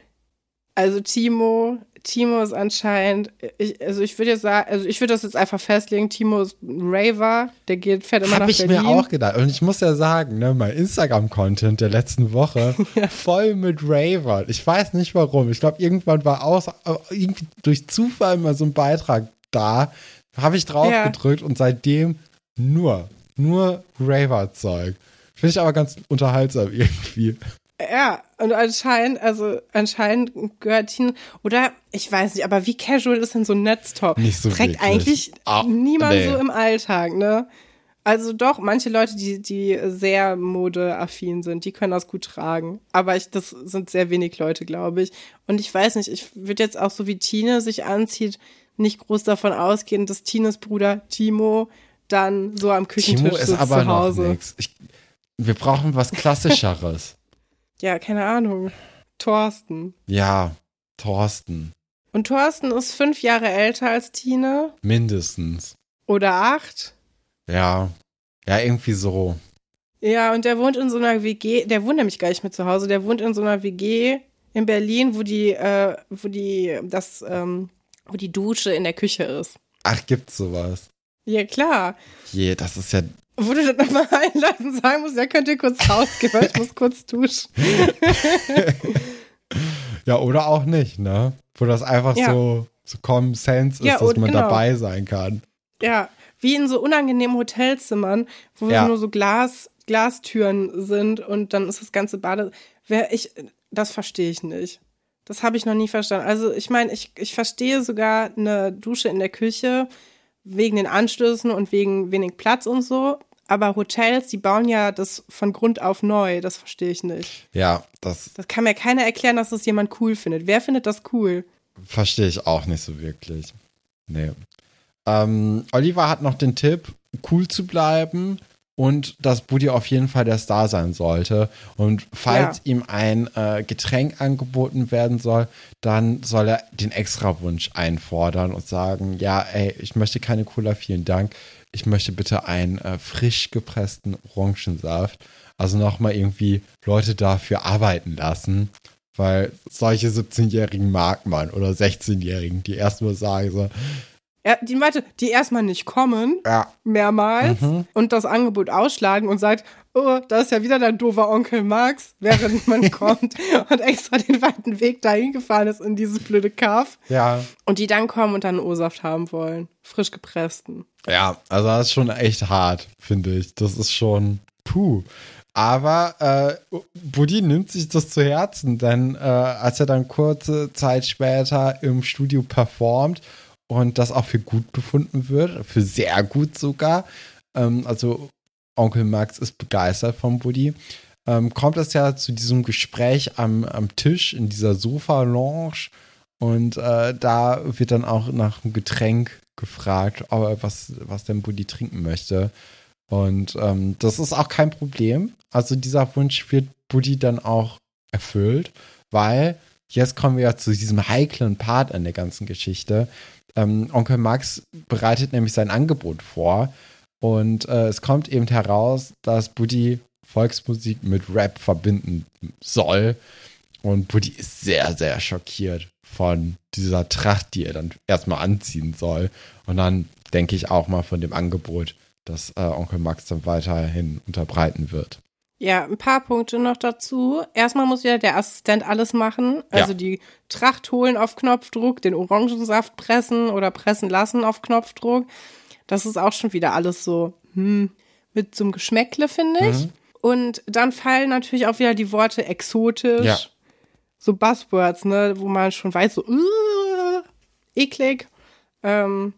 Also Timo, Timo ist anscheinend, ich, also ich würde jetzt sagen, also ich würde das jetzt einfach festlegen, Timo ist ein Raver, der geht, fährt immer Habe nach ich Berlin. mir auch gedacht. Und ich muss ja sagen, ne, mein Instagram-Content der letzten Woche voll mit Raver. Ich weiß nicht warum. Ich glaube, irgendwann war aus, irgendwie durch Zufall mal so ein Beitrag da. Habe ich drauf Ja. gedrückt und seitdem nur, nur Raver-Zeug. Finde ich aber ganz unterhaltsam irgendwie. Ja, und anscheinend, also anscheinend gehört Tino, oder ich weiß nicht, aber wie casual ist denn so ein Netztop? Nicht so Trägt wirklich. eigentlich Ah, niemand nee. so im Alltag, ne? Also doch, manche Leute, die, die sehr modeaffin sind, die können das gut tragen. Aber ich, das sind sehr wenig Leute, glaube ich. Und ich weiß nicht, ich würde jetzt auch so wie Tine sich anzieht, nicht groß davon ausgehen, dass Tines Bruder Timo dann so am Küchentisch Timo ist sitzt aber zu noch Hause. nichts. Wir brauchen was Klassischeres. Ja, keine Ahnung. Thorsten. ja, Thorsten. Und Thorsten ist fünf Jahre älter als Tine Mindestens. oder acht. Ja. Ja, irgendwie so. Ja, und der wohnt in so einer WG, der wohnt nämlich gar nicht mehr zu Hause, der wohnt in so einer WG in Berlin, wo die, äh, wo die, das, ähm, wo die Dusche in der Küche ist. Ach, gibt's sowas? Ja, klar. Je, das ist ja. Wo du dann mal einladen sagen musst, ja, könnt ihr kurz rausgehen, weil ich muss kurz duschen. Ja, oder auch nicht, ne? Wo das einfach Ja. so, so Common Sense ist, Ja, dass man genau. dabei sein kann. Ja, wie in so unangenehmen Hotelzimmern, wo Ja. nur so Glas, Glastüren sind und dann ist das ganze Bade. Wer ich, das verstehe ich nicht. Das habe ich noch nie verstanden. Also ich meine, ich, ich verstehe sogar eine Dusche in der Küche wegen den Anstößen und wegen wenig Platz und so. Aber Hotels, die bauen ja das von Grund auf neu. Das verstehe ich nicht. Ja, das Das kann mir keiner erklären, dass das jemand cool findet. Wer findet das cool? verstehe ich auch nicht so wirklich. Nee. Ähm, Oliver hat noch den Tipp, cool zu bleiben und dass Buddy auf jeden Fall der Star sein sollte. Und falls ihm ein äh, Getränk angeboten werden soll, dann soll er den Extrawunsch einfordern und sagen, ja, ey, ich möchte keine Cola, vielen Dank. Ich möchte bitte einen äh, frisch gepressten Orangensaft. Also nochmal irgendwie Leute dafür arbeiten lassen. Weil solche 17-Jährigen mag man oder 16-Jährigen, die erstmal sagen so, Ja, die Leute, die erstmal nicht kommen, ja, mehrmals Mhm. und das Angebot ausschlagen und sagt, oh, da ist ja wieder dein doofer Onkel Max, während man kommt und extra den weiten Weg dahin gefahren ist in dieses blöde Kaff. ja, Und die dann kommen und dann O-Saft haben wollen. Frisch gepressten. ja, also das ist schon echt hart, finde ich. Das ist schon puh. Aber äh, Buddy nimmt sich das zu Herzen, denn äh, als er dann kurze Zeit später im Studio performt und das auch für gut befunden wird, für sehr gut sogar, ähm, also Onkel Max ist begeistert vom Buddy, ähm, kommt es ja zu diesem Gespräch am, am Tisch in dieser Sofa-Lounge und äh, da wird dann auch nach einem Getränk gefragt, ob er was, was denn Buddy trinken möchte. Und ähm, das ist auch kein Problem. Also dieser Wunsch wird Buddy dann auch erfüllt, weil jetzt kommen wir ja zu diesem heiklen Part an der ganzen Geschichte. Ähm, Onkel Max bereitet nämlich sein Angebot vor und äh, es kommt eben heraus, dass Buddy Volksmusik mit Rap verbinden soll. Und Buddy ist sehr, sehr schockiert von dieser Tracht, die er dann erstmal anziehen soll. Und dann denke ich auch mal von dem Angebot, das äh, Onkel Max dann weiterhin unterbreiten wird. Ja, ein paar Punkte noch dazu. Erstmal muss ja der Assistent alles machen. Also Ja. die Tracht holen auf Knopfdruck, den Orangensaft pressen oder pressen lassen auf Knopfdruck. Das ist auch schon wieder alles so hm, mit so einem Geschmäckle, finde ich. Mhm. Und dann fallen natürlich auch wieder die Worte exotisch. Ja. So Buzzwords, ne, wo man schon weiß, so uh, eklig. Ähm,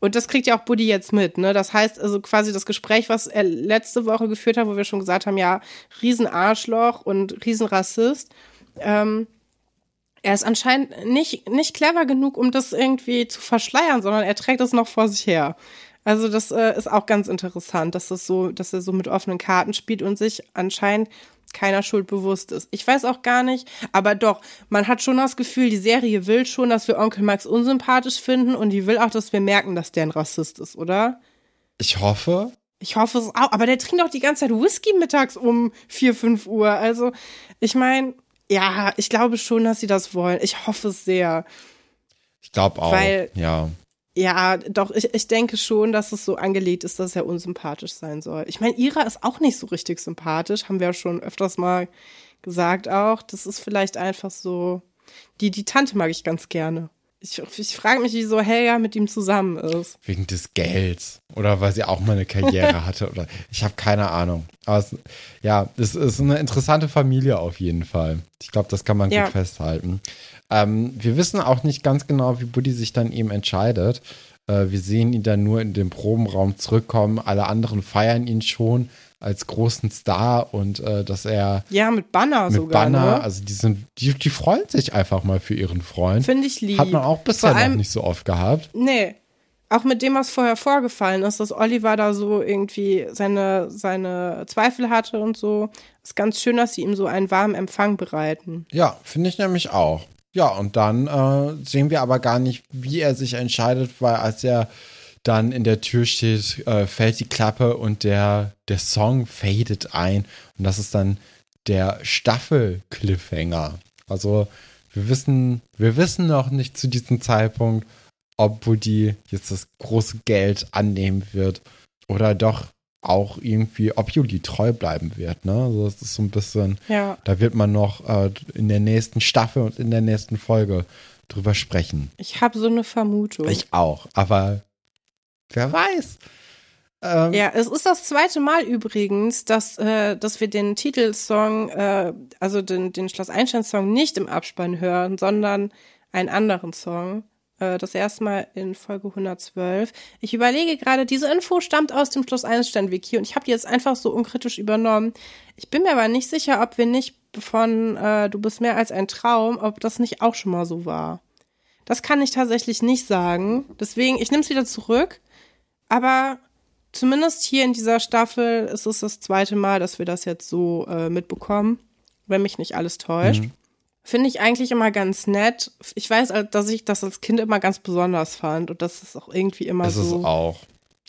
und das kriegt ja auch Buddy jetzt mit, ne? Das heißt also quasi das Gespräch, was er letzte Woche geführt hat, wo wir schon gesagt haben, ja, Riesenarschloch und Riesenrassist. Ähm, er ist anscheinend nicht, nicht clever genug, um das irgendwie zu verschleiern, sondern er trägt es noch vor sich her. Also das äh, ist auch ganz interessant, dass das so, dass er so mit offenen Karten spielt und sich anscheinend keiner Schuld bewusst ist. Ich weiß auch gar nicht, aber doch, man hat schon das Gefühl, die Serie will schon, dass wir Onkel Max unsympathisch finden und die will auch, dass wir merken, dass der ein Rassist ist, oder? Ich hoffe, Ich hoffe es auch, aber der trinkt auch die ganze Zeit Whisky mittags um 4, 5 Uhr. Also, ich meine, ja, ich glaube schon, dass sie das wollen. Ich hoffe es sehr. ich glaube auch. Weil- ja. Ja, doch, ich, ich denke schon, dass es so angelegt ist, dass er unsympathisch sein soll. Ich meine, Ira ist auch nicht so richtig sympathisch, haben wir ja schon öfters mal gesagt auch. Das ist vielleicht einfach so. Die, die Tante mag ich ganz gerne. Ich, ich frage mich, wieso Helga mit ihm zusammen ist. Wegen des Gelds. Oder weil sie auch mal eine Karriere hatte. Oder ich habe keine Ahnung. Aber es, ja, es ist eine interessante Familie auf jeden Fall. Ich glaube, das kann man Ja. gut festhalten. Ähm, wir wissen auch nicht ganz genau, wie Buddy sich dann eben entscheidet. Äh, wir sehen ihn dann nur in den Probenraum zurückkommen. Alle anderen feiern ihn schon als großen Star und äh, dass er Ja, mit Banner mit sogar. Banner, ne? also die sind, die, die freuen sich einfach mal für ihren Freund. Finde ich lieb. Hat man auch bisher allem- noch nicht so oft gehabt. Nee. Auch mit dem, was vorher vorgefallen ist, dass Oliver da so irgendwie seine, seine Zweifel hatte und so. Ist ganz schön, dass sie ihm so einen warmen Empfang bereiten. Ja, finde ich nämlich auch. Ja, und dann äh, sehen wir aber gar nicht, wie er sich entscheidet, weil als er dann in der Tür steht, äh, fällt die Klappe und der, der Song fadet ein. Und das ist dann der Staffel-Cliffhanger. Also wir wissen, wir wissen noch nicht zu diesem Zeitpunkt, ob Buddy jetzt das große Geld annehmen wird oder doch auch irgendwie, ob Juli treu bleiben wird. Ne? Also das ist so ein bisschen, Ja. da wird man noch äh, in der nächsten Staffel und in der nächsten Folge drüber sprechen. Ich habe so eine Vermutung. Ich auch, aber wer weiß. Ähm, ja, es ist das zweite Mal übrigens, dass, äh, dass wir den Titelsong, äh, also den, den Schloss Einstein-Song nicht im Abspann hören, sondern einen anderen Song. Äh, das erste Mal in Folge 112. Ich überlege gerade, diese Info stammt aus dem Schloss Einstein-Wiki und ich habe die jetzt einfach so unkritisch übernommen. Ich bin mir aber nicht sicher, ob wir nicht von äh, Du bist mehr als ein Traum, ob das nicht auch schon mal so war. Das kann ich tatsächlich nicht sagen. Deswegen, ich nehme es wieder zurück. Aber zumindest hier in dieser Staffel ist es das zweite Mal, dass wir das jetzt so äh, mitbekommen, wenn mich nicht alles täuscht. Finde ich eigentlich immer ganz nett. Ich weiß, äh, dass ich das als Kind immer ganz besonders fand und das ist auch irgendwie immer ist so. es auch.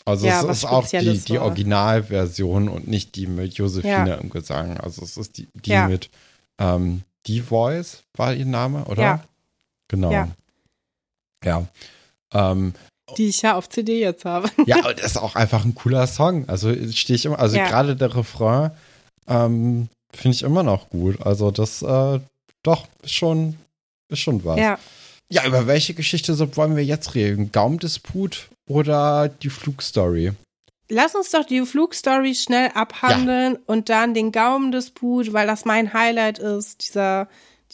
Also Ja, es ist auch die, die. Originalversion und nicht die mit Josephine Ja. im Gesang. Also es ist die, die Ja. mit ähm, Die Voice war ihr Name, oder? Ja. Genau. Ja. Ja. Ähm, Die ich ja auf CD jetzt habe. Ja, und das ist auch einfach ein cooler Song. Also stehe ich immer, also Ja. gerade der Refrain ähm, finde ich immer noch gut. Also das, äh, doch, ist schon, ist schon was. Ja. Ja, über welche Geschichte so wollen wir jetzt reden? Gaumdisput oder die Flugstory? Lass uns doch die Flugstory schnell abhandeln und dann den Gaumendisput, weil das mein Highlight ist, dieser,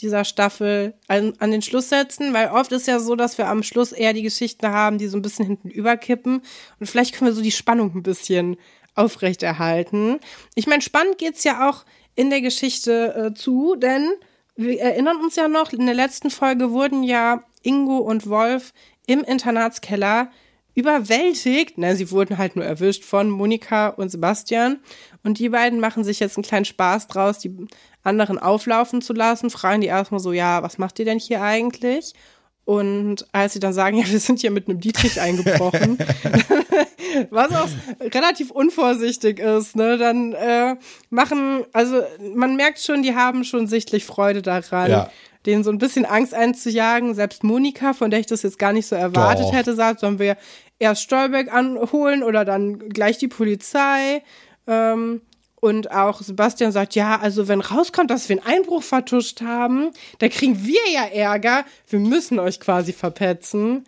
dieser Staffel, an, an den Schluss setzen, weil oft ist ja so, dass wir am Schluss eher die Geschichten haben, die so ein bisschen hinten überkippen und vielleicht können wir so die Spannung ein bisschen aufrechterhalten. Ich meine, spannend geht's ja auch in der Geschichte äh, zu, denn wir erinnern uns ja noch, in der letzten Folge wurden ja Ingo und Wolf im Internatskeller überwältigt. Na, sie wurden halt nur erwischt von Monika und Sebastian. Und die beiden machen sich jetzt einen kleinen Spaß draus, die anderen auflaufen zu lassen, fragen die erstmal so, ja, was macht ihr denn hier eigentlich? Und als sie dann sagen, ja, wir sind hier mit einem Dietrich eingebrochen, was auch relativ unvorsichtig ist, ne, dann äh, machen, also man merkt schon, die haben schon sichtlich Freude daran. Ja. denen so ein bisschen Angst einzujagen. Selbst Monika, von der ich das jetzt gar nicht so erwartet Doch. hätte, sagt, sollen wir erst Stolberg anholen oder dann gleich die Polizei. Ähm, und auch Sebastian sagt, ja, also wenn rauskommt, dass wir einen Einbruch vertuscht haben, da kriegen wir ja Ärger. Wir müssen euch quasi verpetzen.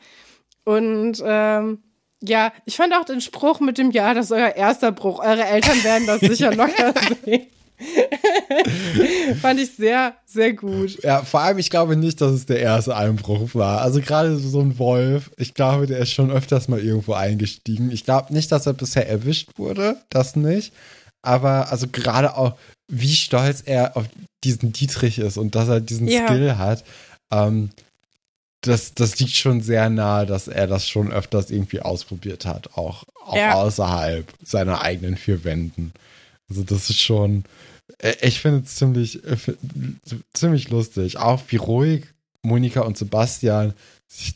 Und ähm, ja, ich fand auch den Spruch mit dem Ja, das ist euer erster Bruch. Eure Eltern werden das sicher locker sehen. fand ich sehr, sehr gut. Ja, vor allem, ich glaube nicht, dass es der erste Einbruch war. Also gerade so ein Wolf, ich glaube, der ist schon öfters mal irgendwo eingestiegen. Ich glaube nicht, dass er bisher erwischt wurde, das nicht. Aber also gerade auch, wie stolz er auf diesen Dietrich ist und dass er diesen Ja. Skill hat, ähm, das, das liegt schon sehr nahe, dass er das schon öfters irgendwie ausprobiert hat, auch, auch Ja. außerhalb seiner eigenen vier Wänden. Also das ist schon, äh, ich finde es ziemlich, äh, ziemlich lustig. Auch wie ruhig Monika und Sebastian sich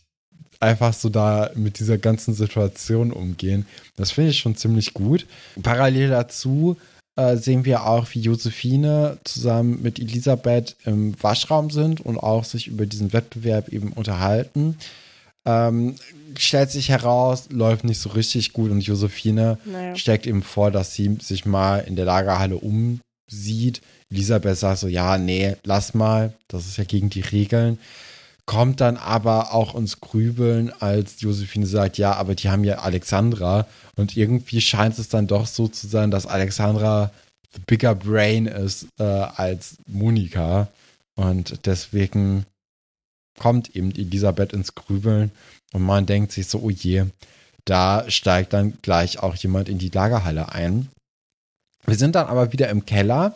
einfach so da mit dieser ganzen Situation umgehen. Das finde ich schon ziemlich gut. Parallel dazu äh, sehen wir auch, wie Josephine zusammen mit Elisabeth im Waschraum sind und auch sich über diesen Wettbewerb eben unterhalten. Ähm, stellt sich heraus, läuft nicht so richtig gut und Josephine Naja. steckt ihm vor, dass sie sich mal in der Lagerhalle umsieht. Elisabeth sagt so, ja, nee, lass mal, das ist ja gegen die Regeln. Kommt dann aber auch ins Grübeln, als Josephine sagt, ja, aber die haben ja Alexandra. Und irgendwie scheint es dann doch so zu sein, dass Alexandra the bigger brain ist äh, als Monika. Und deswegen kommt eben Elisabeth ins Grübeln und man denkt sich so, oh je, da steigt dann gleich auch jemand in die Lagerhalle ein. Wir sind dann aber wieder im Keller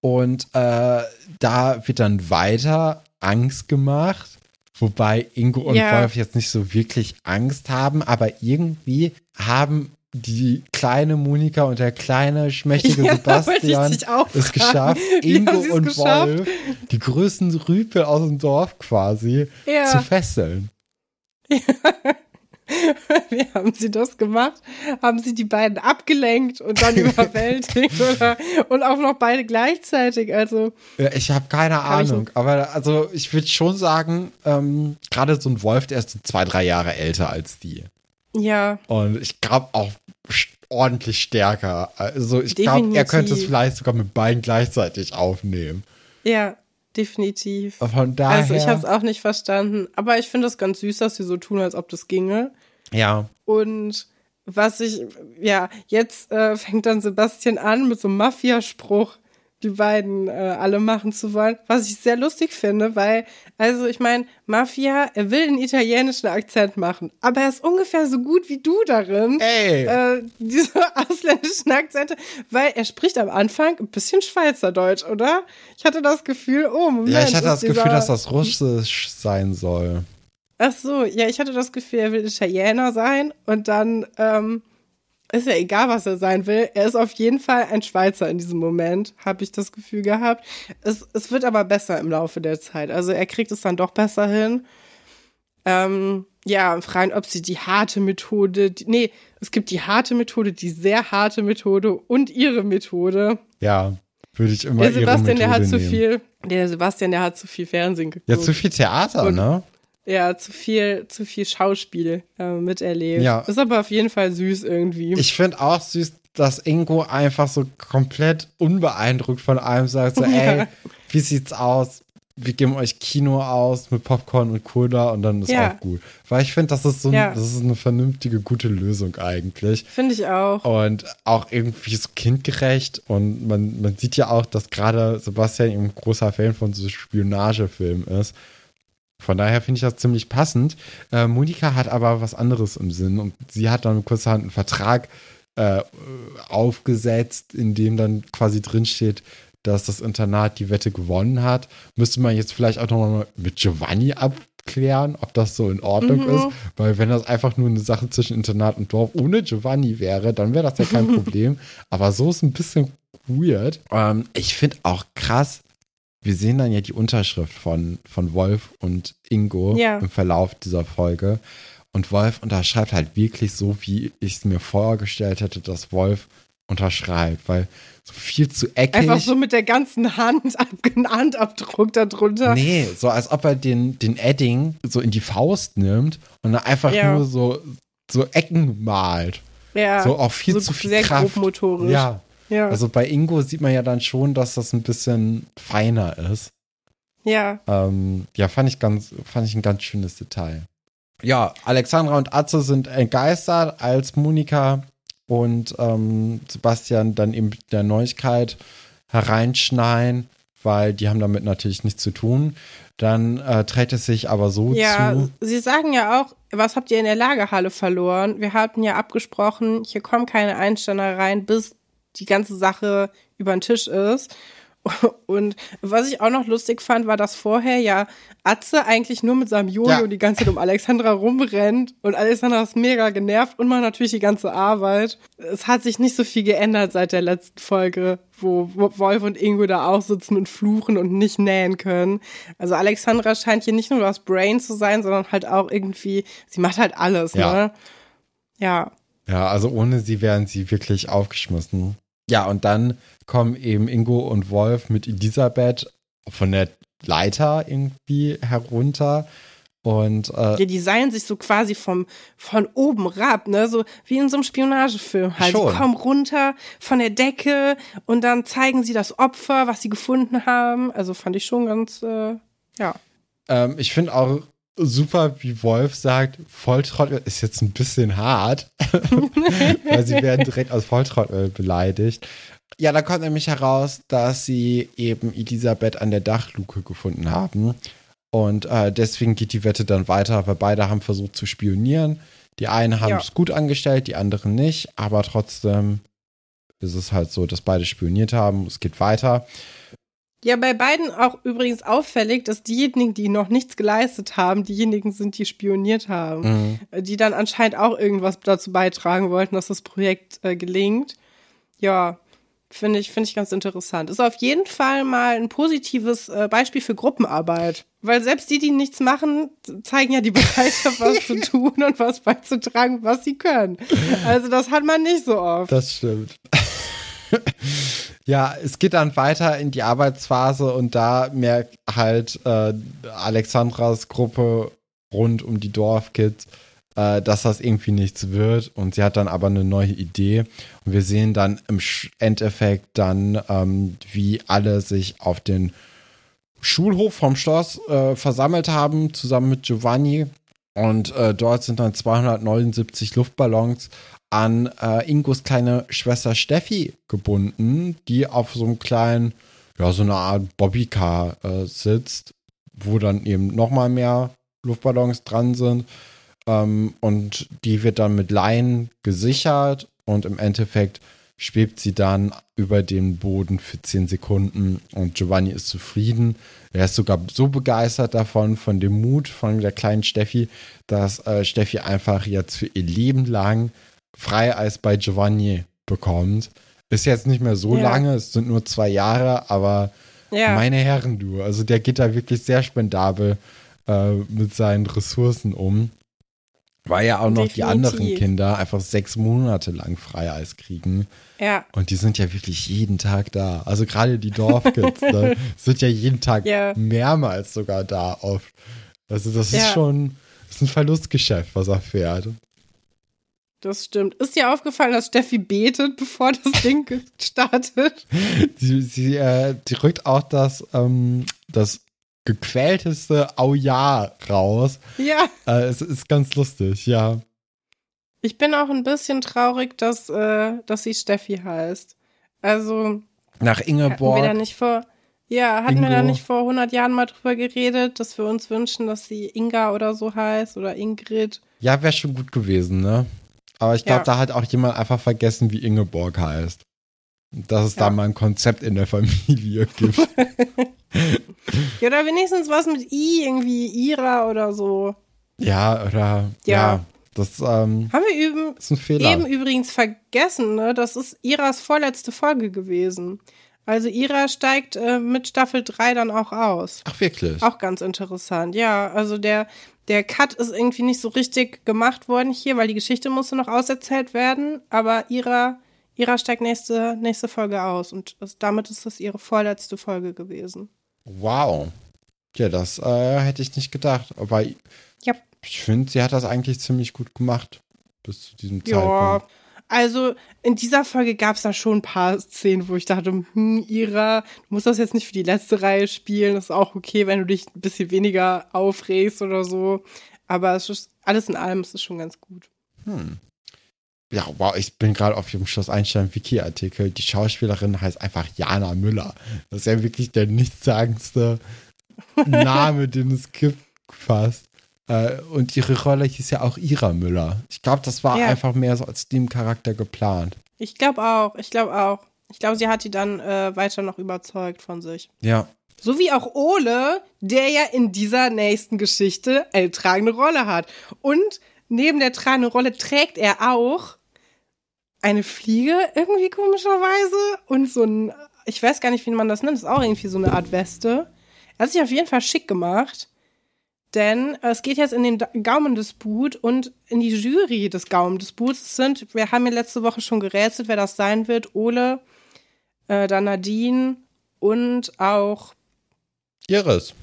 und äh, da wird dann weiter Angst gemacht, wobei Ingo und Ja. Wolf jetzt nicht so wirklich Angst haben, aber irgendwie haben die kleine Monika und der kleine schmächtige Ja, Sebastian es geschafft, Ingo und geschafft? Wolf, die größten Rüpel aus dem Dorf quasi, Ja. zu fesseln. Wie haben sie das gemacht? Haben sie die beiden abgelenkt und dann überwältigt oder und auch noch beide gleichzeitig? Also Ja, ich habe keine Ahnung, aber also ich würde schon sagen, ähm, gerade so ein Wolf, der ist zwei, drei Jahre älter als die. ja, Und ich glaube auch ordentlich stärker. Also ich glaube, er könnte es vielleicht sogar mit beiden gleichzeitig aufnehmen. ja, definitiv. Von daher. Also ich habe es auch nicht verstanden, aber ich finde es ganz süß, dass sie so tun, als ob das ginge. ja, Und was ich, ja, jetzt äh, fängt dann Sebastian an mit so einem Mafia-Spruch, die beiden äh, alle machen zu wollen, was ich sehr lustig finde, weil, also ich meine, Mafia, er will einen italienischen Akzent machen, aber er ist ungefähr so gut wie du darin, Ey. äh, diese ausländischen Akzente, weil er spricht am Anfang ein bisschen Schweizerdeutsch, oder? Ich hatte das Gefühl, oh, Moment. ja, ich hatte das Gefühl, dass das Russisch sein soll. Ach so, ja, ich hatte das Gefühl, er will Italiener sein und dann ähm, ist ja egal, was er sein will. Er ist auf jeden Fall ein Schweizer in diesem Moment, habe ich das Gefühl gehabt. Es, es wird aber besser im Laufe der Zeit. Also er kriegt es dann doch besser hin. Ähm, ja, fragen, ob sie die harte Methode, die, nee, es gibt die harte Methode, die sehr harte Methode und ihre Methode. Ja, würde ich immer Der ihre Sebastian, der Methode hat zu nehmen. viel, der Sebastian, der hat zu viel Fernsehen geguckt. Ja, zu viel Theater, Und- ne? Ja, zu viel, zu viel Schauspiel äh, miterlebt. Ja. Ist aber auf jeden Fall süß irgendwie. Ich finde auch süß, dass Ingo einfach so komplett unbeeindruckt von allem sagt, so, ey, Ja. wie sieht's aus? Wir geben euch Kino aus mit Popcorn und Cola und dann ist Ja. auch gut. Weil ich finde, das ist so ein, Ja. das ist eine vernünftige, gute Lösung eigentlich. Finde ich auch. Und auch irgendwie so kindgerecht. Und man, man sieht ja auch, dass gerade Sebastian eben ein großer Fan von so Spionagefilmen ist. Von daher finde ich das ziemlich passend. Äh, Monika hat aber was anderes im Sinn und sie hat dann kurzerhand einen Vertrag äh, aufgesetzt, in dem dann quasi drinsteht, dass das Internat die Wette gewonnen hat. Müsste man jetzt vielleicht auch nochmal mit Giovanni abklären, ob das so in Ordnung Mhm. ist. Weil wenn das einfach nur eine Sache zwischen Internat und Dorf ohne Giovanni wäre, dann wäre das ja kein Problem. Aber so ist ein bisschen weird. Ähm, ich finde auch krass, wir sehen dann ja die Unterschrift von, von Wolf und Ingo Ja. im Verlauf dieser Folge. Und Wolf unterschreibt halt wirklich so, wie ich es mir vorgestellt hätte, dass Wolf unterschreibt, weil so viel zu eckig. Einfach so mit der ganzen Hand, Handabdruck da drunter. Nee, so als ob er den, den Edding so in die Faust nimmt und dann einfach Ja. nur so, so Ecken malt. Ja, So auch viel so zu viel sehr Kraft. grobmotorisch. Ja. Ja. Also bei Ingo sieht man ja dann schon, dass das ein bisschen feiner ist. ja. Ähm, ja, fand ich ganz, fand ich ein ganz schönes Detail. Ja, Alexandra und Atze sind entgeistert, als Monika und ähm, Sebastian dann eben mit der Neuigkeit hereinschneien, weil die haben damit natürlich nichts zu tun. Dann äh, trägt es sich aber so Ja, zu. Sie sagen ja auch, was habt ihr in der Lagerhalle verloren? Wir hatten ja abgesprochen, hier kommen keine Einsteiner rein, bis die ganze Sache über den Tisch ist. Und was ich auch noch lustig fand, war, dass vorher ja Atze eigentlich nur mit seinem Jojo Ja. die ganze Zeit um Alexandra rumrennt und Alexandra ist mega genervt und macht natürlich die ganze Arbeit. Es hat sich nicht so viel geändert seit der letzten Folge, wo Wolf und Ingo da auch sitzen und fluchen und nicht nähen können. Also Alexandra scheint hier nicht nur das Brain zu sein, sondern halt auch irgendwie, sie macht halt alles, Ja. ne? Ja. Ja, also ohne sie wären sie wirklich aufgeschmissen. Ja, und dann kommen eben Ingo und Wolf mit Elisabeth von der Leiter irgendwie herunter. Und äh, Ja, die seilen sich so quasi vom, von oben rab, ne? So wie in so einem Spionagefilm halt. Schon. Sie kommen runter von der Decke und dann zeigen sie das Opfer, was sie gefunden haben. Also fand ich schon ganz, äh, ja. ähm, ich finde auch super, wie Wolf sagt, Volltrottel ist jetzt ein bisschen hart, weil sie werden direkt als Volltrottel beleidigt. Ja, da kommt nämlich heraus, dass sie eben Elisabeth an der Dachluke gefunden haben. Und äh, deswegen geht die Wette dann weiter, weil beide haben versucht zu spionieren. Die einen haben Ja. es gut angestellt, die anderen nicht, aber trotzdem ist es halt so, dass beide spioniert haben. Es geht weiter. Ja, bei beiden auch übrigens auffällig, dass diejenigen, die noch nichts geleistet haben, diejenigen sind, die spioniert haben. Mhm. Die dann anscheinend auch irgendwas dazu beitragen wollten, dass das Projekt äh, gelingt. Ja, finde ich, finde ich ganz interessant. Ist auf jeden Fall mal ein positives äh, Beispiel für Gruppenarbeit. Weil selbst die, die nichts machen, zeigen ja die Bereitschaft, was zu tun und was beizutragen, was sie können. Also das hat man nicht so oft. Das stimmt. Ja, es geht dann weiter in die Arbeitsphase und da merkt halt äh, Alexandras Gruppe rund um die Dorfkids, äh, dass das irgendwie nichts wird und sie hat dann aber eine neue Idee und wir sehen dann im Endeffekt dann, ähm, wie alle sich auf den Schulhof vom Schloss äh, versammelt haben, zusammen mit Giovanni. Und äh, dort sind dann 279 Luftballons an äh, Ingos kleine Schwester Steffi gebunden, die auf so einem kleinen, ja, so eine Art Bobbycar äh, sitzt, wo dann eben nochmal mehr Luftballons dran sind. Ähm, und die wird dann mit Leinen gesichert und im Endeffekt schwebt sie dann über den Boden für 10 Sekunden und Giovanni ist zufrieden. Er ist sogar so begeistert davon, von dem Mut von der kleinen Steffi, dass äh, Steffi einfach jetzt für ihr Leben lang Freieis bei Giovanni bekommt. Ist jetzt nicht mehr so Ja. lange, es sind nur zwei Jahre, aber Ja. meine Herren, du, also der geht da wirklich sehr spendabel äh, mit seinen Ressourcen um. Weil ja auch noch die Definitiv. anderen Kinder einfach sechs Monate lang Freieis kriegen. Ja. Und die sind ja wirklich jeden Tag da. Also gerade die Dorfkids ne, sind ja jeden Tag Ja. mehrmals sogar da oft. Also das ist Ja. schon das ist ein Verlustgeschäft, was er fährt. Das stimmt. Ist dir aufgefallen, dass Steffi betet, bevor das Ding startet? Sie, sie äh, die rückt auch das, ähm, das gequälteste Au ja raus. Ja. Äh, es ist ganz lustig, ja. Ich bin auch ein bisschen traurig, dass, äh, dass sie Steffi heißt. Also, Nach hatten wir da Ingeborg. nicht vor, ja, hatten wir da Ingo. nicht vor 100 Jahren mal drüber geredet, dass wir uns wünschen, dass sie Inga oder so heißt oder Ingrid? Ja, wäre schon gut gewesen, ne? Aber ich glaube, Ja. da hat auch jemand einfach vergessen, wie Ingeborg heißt. Dass es Ja. da mal ein Konzept in der Familie gibt. Ja, oder wenigstens was mit I, irgendwie Ira oder so. ja, oder ja, Ja. das ähm, Haben wir üben, ist ein Fehler. eben übrigens vergessen, ne? Das ist Iras vorletzte Folge gewesen. Also Ira steigt äh, mit Staffel 3 dann auch aus. Ach, wirklich? Auch ganz interessant. Ja, also der, der Cut ist irgendwie nicht so richtig gemacht worden hier, weil die Geschichte musste noch auserzählt werden. Aber Ira, Ira steigt nächste, nächste Folge aus und das, damit ist das ihre vorletzte Folge gewesen. Wow. Ja, das äh, hätte ich nicht gedacht. Aber Ja. ich finde, sie hat das eigentlich ziemlich gut gemacht. Bis zu diesem Ja, Zeitpunkt. Also in dieser Folge gab es da schon ein paar Szenen, wo ich dachte, hm, Ira, du musst das jetzt nicht für die letzte Reihe spielen. Das ist auch okay, wenn du dich ein bisschen weniger aufregst oder so. Aber es ist alles in allem ist es schon ganz gut. Ja, wow, ich bin gerade auf ihrem Schloss Einstein Wiki-Artikel. Die Schauspielerin heißt einfach Jana Müller. Das ist ja wirklich der nichtssagendste Name, den es gibt, fast. Äh, und ihre Rolle hieß ja auch Ira Müller. Ich glaube, das war Ja. einfach mehr so als Nebencharakter geplant. Ich glaube auch, ich glaube auch. Ich glaube, sie hat die dann äh, weiter noch überzeugt von sich. Ja. So wie auch Ole, der ja in dieser nächsten Geschichte eine tragende Rolle hat. Und neben der tragenden Rolle trägt er auch eine Fliege, irgendwie komischerweise. Und so ein, ich weiß gar nicht, wie man das nennt, das ist auch irgendwie so eine Art Weste. Er hat sich auf jeden Fall schick gemacht. Denn es geht jetzt in den Gaumendisput und in die Jury des Gaumendisputs sind, wir haben ja letzte Woche schon gerätselt, wer das sein wird. Ole, äh, dann Nadine und auch Iris.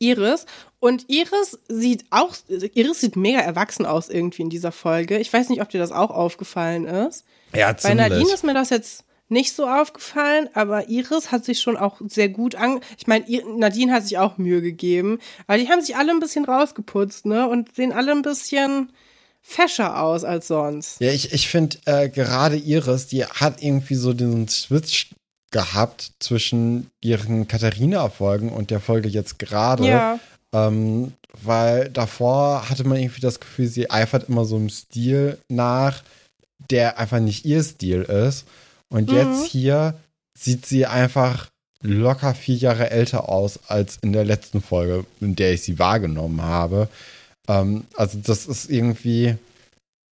Iris. Und Iris sieht auch, Iris sieht mega erwachsen aus irgendwie in dieser Folge. Ich weiß nicht, ob dir das auch aufgefallen ist. Ja, Bei ziemlich. Nadine ist mir das jetzt nicht so aufgefallen, aber Iris hat sich schon auch sehr gut an. Ich meine, Nadine hat sich auch Mühe gegeben, aber die haben sich alle ein bisschen rausgeputzt, ne? Und sehen alle ein bisschen fescher aus als sonst. Ja, ich, ich finde äh, gerade Iris, die hat irgendwie so den Switch gehabt zwischen ihren Katharina-Folgen und der Folge jetzt gerade. Ja. Ähm, weil davor hatte man irgendwie das Gefühl, sie eifert immer so einem Stil nach, der einfach nicht ihr Stil ist. Und Mhm. jetzt hier sieht sie einfach locker vier Jahre älter aus als in der letzten Folge, in der ich sie wahrgenommen habe. Ähm, also das ist irgendwie,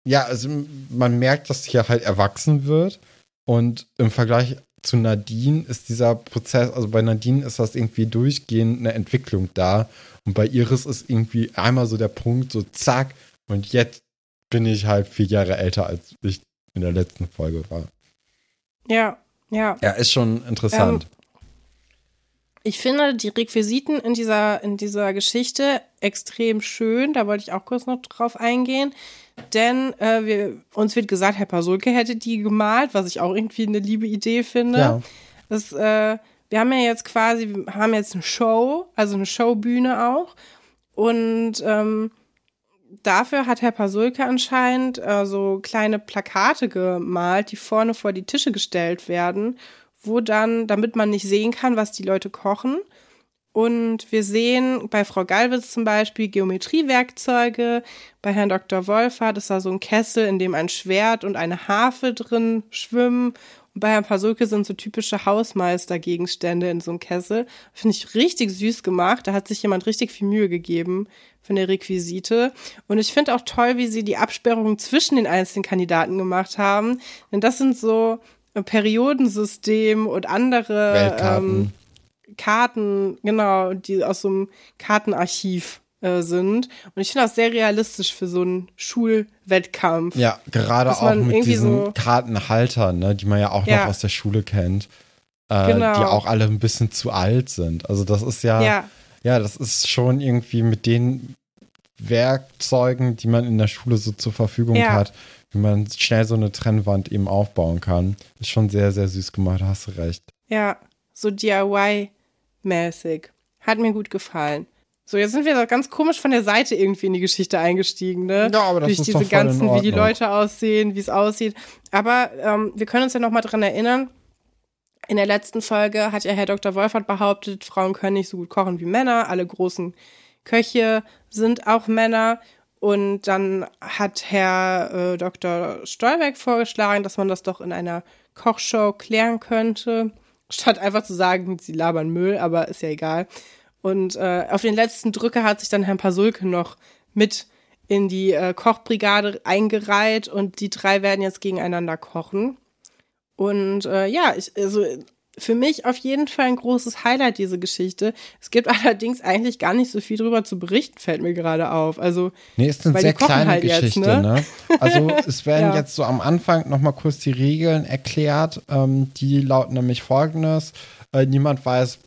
ja, also man merkt, dass hier halt erwachsen wird. Und im Vergleich zu Nadine ist dieser Prozess, also bei Nadine ist das irgendwie durchgehend eine Entwicklung da. Und bei Iris ist irgendwie einmal so der Punkt, so zack, und jetzt bin ich halt vier Jahre älter, als ich in der letzten Folge war. Ja, ja. Ja, ist schon interessant. Ich finde die Requisiten in dieser, in dieser Geschichte extrem schön. Da wollte ich auch kurz noch drauf eingehen. Denn äh, wir, uns wird gesagt, Herr Pasulke hätte die gemalt, was ich auch irgendwie eine liebe Idee finde. Ja. Das, äh, wir haben ja jetzt quasi, wir haben jetzt eine Show, also eine Showbühne auch. Und ähm, dafür hat Herr Pasulke anscheinend äh, so kleine Plakate gemalt, die vorne vor die Tische gestellt werden, wo dann, damit man nicht sehen kann, was die Leute kochen. Und wir sehen bei Frau Galwitz zum Beispiel Geometriewerkzeuge. Bei Herrn Dr. Wolfert ist da so ein Kessel, in dem ein Schwert und eine Harfe drin schwimmen. Und bei Herrn Pasulke sind so typische Hausmeistergegenstände in so einem Kessel. Finde ich richtig süß gemacht. Da hat sich jemand richtig viel Mühe gegeben von der Requisite. Und ich finde auch toll, wie sie die Absperrungen zwischen den einzelnen Kandidaten gemacht haben. Denn das sind so ein Periodensystem und andere Weltkarten. Ähm, Karten, genau, die aus so einem Kartenarchiv äh, sind. Und ich finde das sehr realistisch für so einen Schulwettkampf. Ja, gerade auch mit diesen so- Kartenhaltern, ne, die man ja auch Ja. noch aus der Schule kennt, äh, Genau. die auch alle ein bisschen zu alt sind. Also das ist ja, ja, Ja, das ist schon irgendwie mit den Werkzeugen, die man in der Schule so zur Verfügung Ja. hat, wie man schnell so eine Trennwand eben aufbauen kann. Ist schon sehr, sehr süß gemacht, hast du recht. ja, so DIY-mäßig. Hat mir gut gefallen. So, jetzt sind wir doch ganz komisch von der Seite irgendwie in die Geschichte eingestiegen, ne? Ja, aber das Durch ist diese doch voll ganzen, wie die. Leute aussehen, wie es aussieht. Aber ähm, wir können uns ja noch mal dran erinnern, in der letzten Folge hat ja Herr Dr. Wolfert behauptet, Frauen können nicht so gut kochen wie Männer. Alle großen Köche sind auch Männer. Und dann hat Herr äh, Dr. Stolberg vorgeschlagen, dass man das doch in einer Kochshow klären könnte. Statt einfach zu sagen, sie labern Müll, aber ist ja egal. Und äh, auf den letzten Drücker hat sich dann Herrn Pasulke noch mit in die äh, Kochbrigade eingereiht und die drei werden jetzt gegeneinander kochen. Und äh, ja, ich, also für mich auf jeden Fall ein großes Highlight, diese Geschichte. Es gibt allerdings eigentlich gar nicht so viel drüber zu berichten, fällt mir gerade auf. Also, nee, ist eine sehr kleine halt jetzt, Geschichte, ne? ne? Also es werden Ja. jetzt so am Anfang nochmal kurz die Regeln erklärt. Ähm, die lauten nämlich folgendes. Äh, niemand weiß,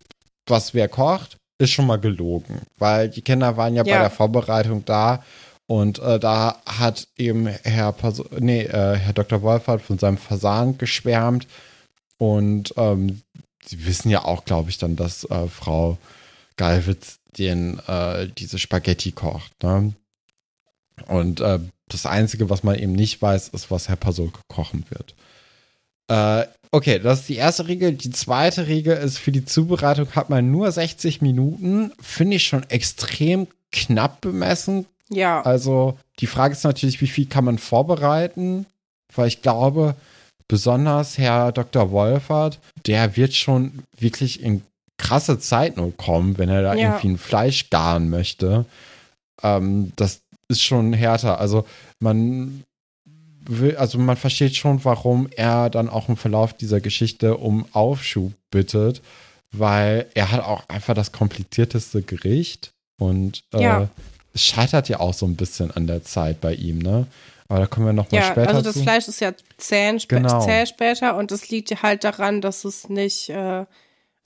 was wer kocht, ist schon mal gelogen. Weil die Kinder waren ja, bei Ja. der Vorbereitung da und äh, da hat eben Herr, Perso nee, äh, Herr Dr. Wolfert von seinem Fasan geschwärmt. Und ähm, sie wissen ja auch, glaube ich, dann, dass äh, Frau Galwitz den, äh, diese Spaghetti kocht. Ne? Und äh, das Einzige, was man eben nicht weiß, ist, was Herr Pasulke kochen wird. Äh, okay, das ist die erste Regel. Die zweite Regel ist, für die Zubereitung hat man nur 60 Minuten. Finde ich schon extrem knapp bemessen. Ja, Also die Frage ist natürlich, wie viel kann man vorbereiten? Weil ich glaube, besonders Herr Dr. Wolfert, der wird schon wirklich in krasse Zeitnot kommen, wenn er da Ja. irgendwie ein Fleisch garen möchte. Ähm, das ist schon härter. Also man will, also man versteht schon, warum er dann auch im Verlauf dieser Geschichte um Aufschub bittet, weil er hat auch einfach das komplizierteste Gericht und äh, Ja. Es scheitert ja auch so ein bisschen an der Zeit bei ihm, ne? Aber da kommen wir noch mal ja später also das zu. Fleisch ist ja zäh, Genau. zäh später und es liegt halt daran, dass es nicht, äh,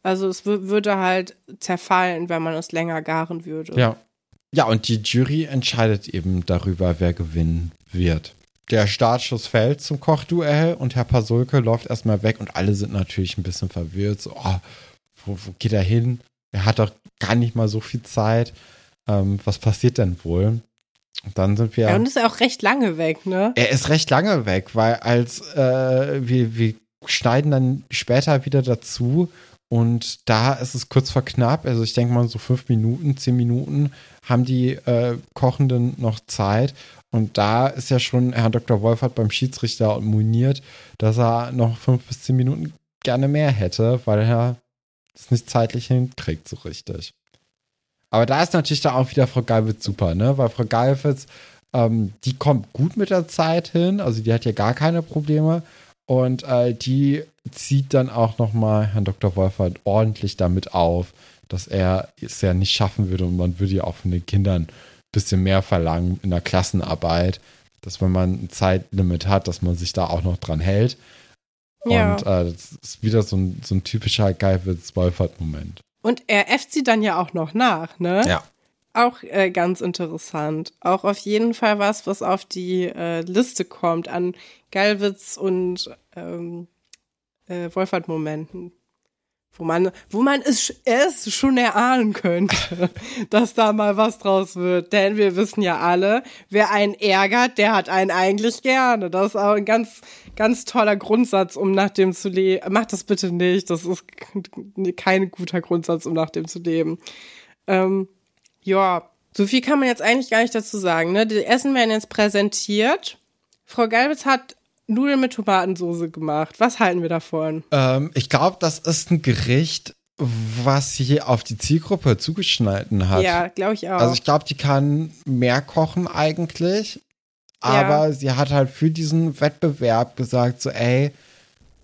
also es wü- würde halt zerfallen, wenn man es länger garen würde. Ja. Ja, und die Jury entscheidet eben darüber, wer gewinnen wird. Der Startschuss fällt zum Kochduell und Herr Pasulke läuft erstmal weg und alle sind natürlich ein bisschen verwirrt. So, oh, wo, wo geht er hin? Er hat doch gar nicht mal so viel Zeit. Ähm, was passiert denn wohl? Und dann sind wir. Ja, und ist ja auch recht lange weg, ne? Er ist recht lange weg, weil als äh, wir, wir schneiden dann später wieder dazu und da ist es kurz vor knapp. Also ich denke mal so fünf Minuten, zehn Minuten haben die äh, Kochenden noch Zeit. Und da ist ja schon Herr Dr. Wolfert beim Schiedsrichter moniert, dass er noch fünf bis zehn Minuten gerne mehr hätte, weil er es nicht zeitlich hinkriegt so richtig. Aber da ist natürlich da auch wieder Frau Galwitz super, ne? Weil Frau Galwitz, ähm, die kommt gut mit der Zeit hin, also die hat ja gar keine Probleme. Und äh, die zieht dann auch nochmal Herrn Dr. Wolfert ordentlich damit auf, dass er es ja nicht schaffen würde und man würde ja auch von den Kindern ein bisschen mehr verlangen in der Klassenarbeit, dass wenn man ein Zeitlimit hat, dass man sich da auch noch dran hält. Ja. Und äh, das ist wieder so ein, so ein typischer Galwitz-Wolfert-Moment. Und er äfft sie dann ja auch noch nach, ne? Ja. Auch äh, ganz interessant. Auch auf jeden Fall was, was auf die äh, Liste kommt an Gallwitz und ähm, äh, Wolfert-Momenten. Wo man, wo man es, es schon erahnen könnte, dass da mal was draus wird. Denn wir wissen ja alle, wer einen ärgert, der hat einen eigentlich gerne. Das ist auch ein ganz, ganz toller Grundsatz, um nach dem zu leben. Macht das bitte nicht. Das ist kein guter Grundsatz, um nach dem zu leben. Ähm, ja, so viel kann man jetzt eigentlich gar nicht dazu sagen. Ne? Die Essen werden jetzt präsentiert. Frau Galwitz hat Nudeln mit Tomatensoße gemacht. Was halten wir davon? Ähm, ich glaube, das ist ein Gericht, was sie auf die Zielgruppe zugeschnitten hat. Ja, glaube ich auch. Also ich glaube, die kann mehr kochen eigentlich. Aber sie hat halt für diesen Wettbewerb gesagt, so, ey,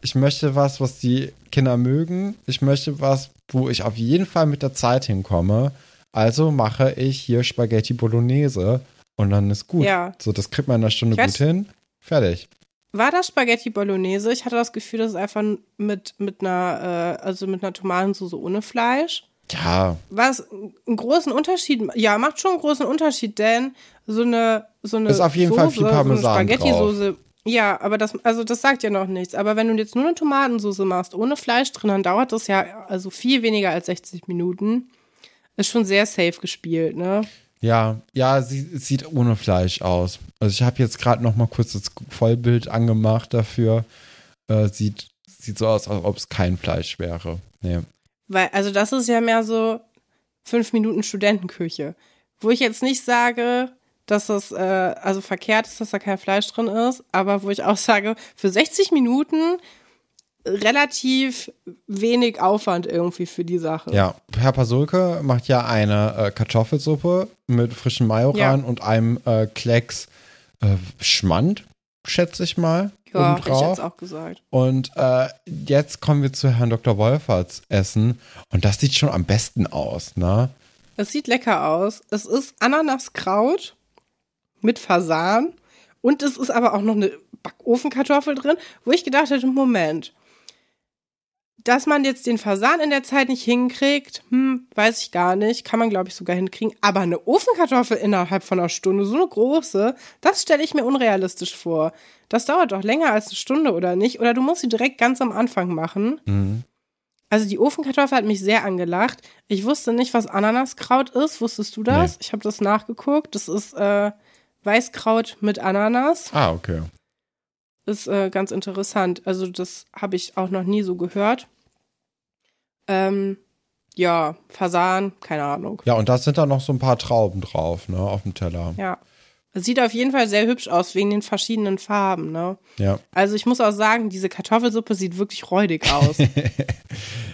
ich möchte was, was die Kinder mögen. Ich möchte was, wo ich auf jeden Fall mit der Zeit hinkomme. Also mache ich hier Spaghetti Bolognese und dann ist gut. Ja. So, das kriegt man in einer Stunde Ich weiß- gut hin. Fertig. War das Spaghetti Bolognese? Ich hatte das Gefühl, das ist einfach mit, mit einer, äh, also mit einer Tomatensauce ohne Fleisch. Ja, Was einen großen Unterschied, ja, macht schon einen großen Unterschied, denn so eine, so eine Ist auf jeden Fall viel Soße, Parmesan so eine Spaghetti-Soße, ja, aber das, also das sagt ja noch nichts. Aber wenn du jetzt nur eine Tomatensauce machst, ohne Fleisch drin, dann dauert das ja also viel weniger als 60 Minuten. Ist schon sehr safe gespielt, ne? Ja, ja, sie sieht ohne Fleisch aus. Also ich habe jetzt gerade noch mal kurz das Vollbild angemacht dafür. Äh, sieht, sieht so aus, als ob es kein Fleisch wäre. Nee. Weil, also das ist ja mehr so fünf Minuten Studentenküche. Wo ich jetzt nicht sage, dass das äh, also verkehrt ist, dass da kein Fleisch drin ist, aber wo ich auch sage, für 60 Minuten relativ wenig Aufwand irgendwie für die Sache. Ja, Herr Pasulke macht ja eine äh, Kartoffelsuppe mit frischem Majoran Ja. und einem äh, Klecks äh, Schmand. schätze ich mal. Ja, hätte ich jetzt auch gesagt. Und äh, jetzt kommen wir zu Herrn Dr. Wolferts Essen. Und das sieht schon am besten aus, ne? Es sieht lecker aus. Es ist Ananaskraut mit Fasan und es ist aber auch noch eine Backofenkartoffel drin, wo ich gedacht hätte, Moment, dass man jetzt den Fasan in der Zeit nicht hinkriegt, hm, weiß ich gar nicht, kann man glaube ich sogar hinkriegen, aber eine Ofenkartoffel innerhalb von einer Stunde, so eine große, das stelle ich mir unrealistisch vor. Das dauert doch länger als eine Stunde oder nicht, oder du musst sie direkt ganz am Anfang machen. Mhm. Also die Ofenkartoffel hat mich sehr angelacht. Ich wusste nicht, was Ananaskraut ist. Wusstest du das? Nee. Ich habe das nachgeguckt. Das ist äh, Weißkraut mit Ananas. Ah, okay. Ist äh, ganz interessant. Also das habe ich auch noch nie so gehört. Ähm, ja, Fasan, keine Ahnung. Ja, und da sind da noch so ein paar Trauben drauf, ne, auf dem Teller. Ja. Sieht auf jeden Fall sehr hübsch aus, wegen den verschiedenen Farben, ne? Ja. Also ich muss auch sagen, diese Kartoffelsuppe sieht wirklich räudig aus.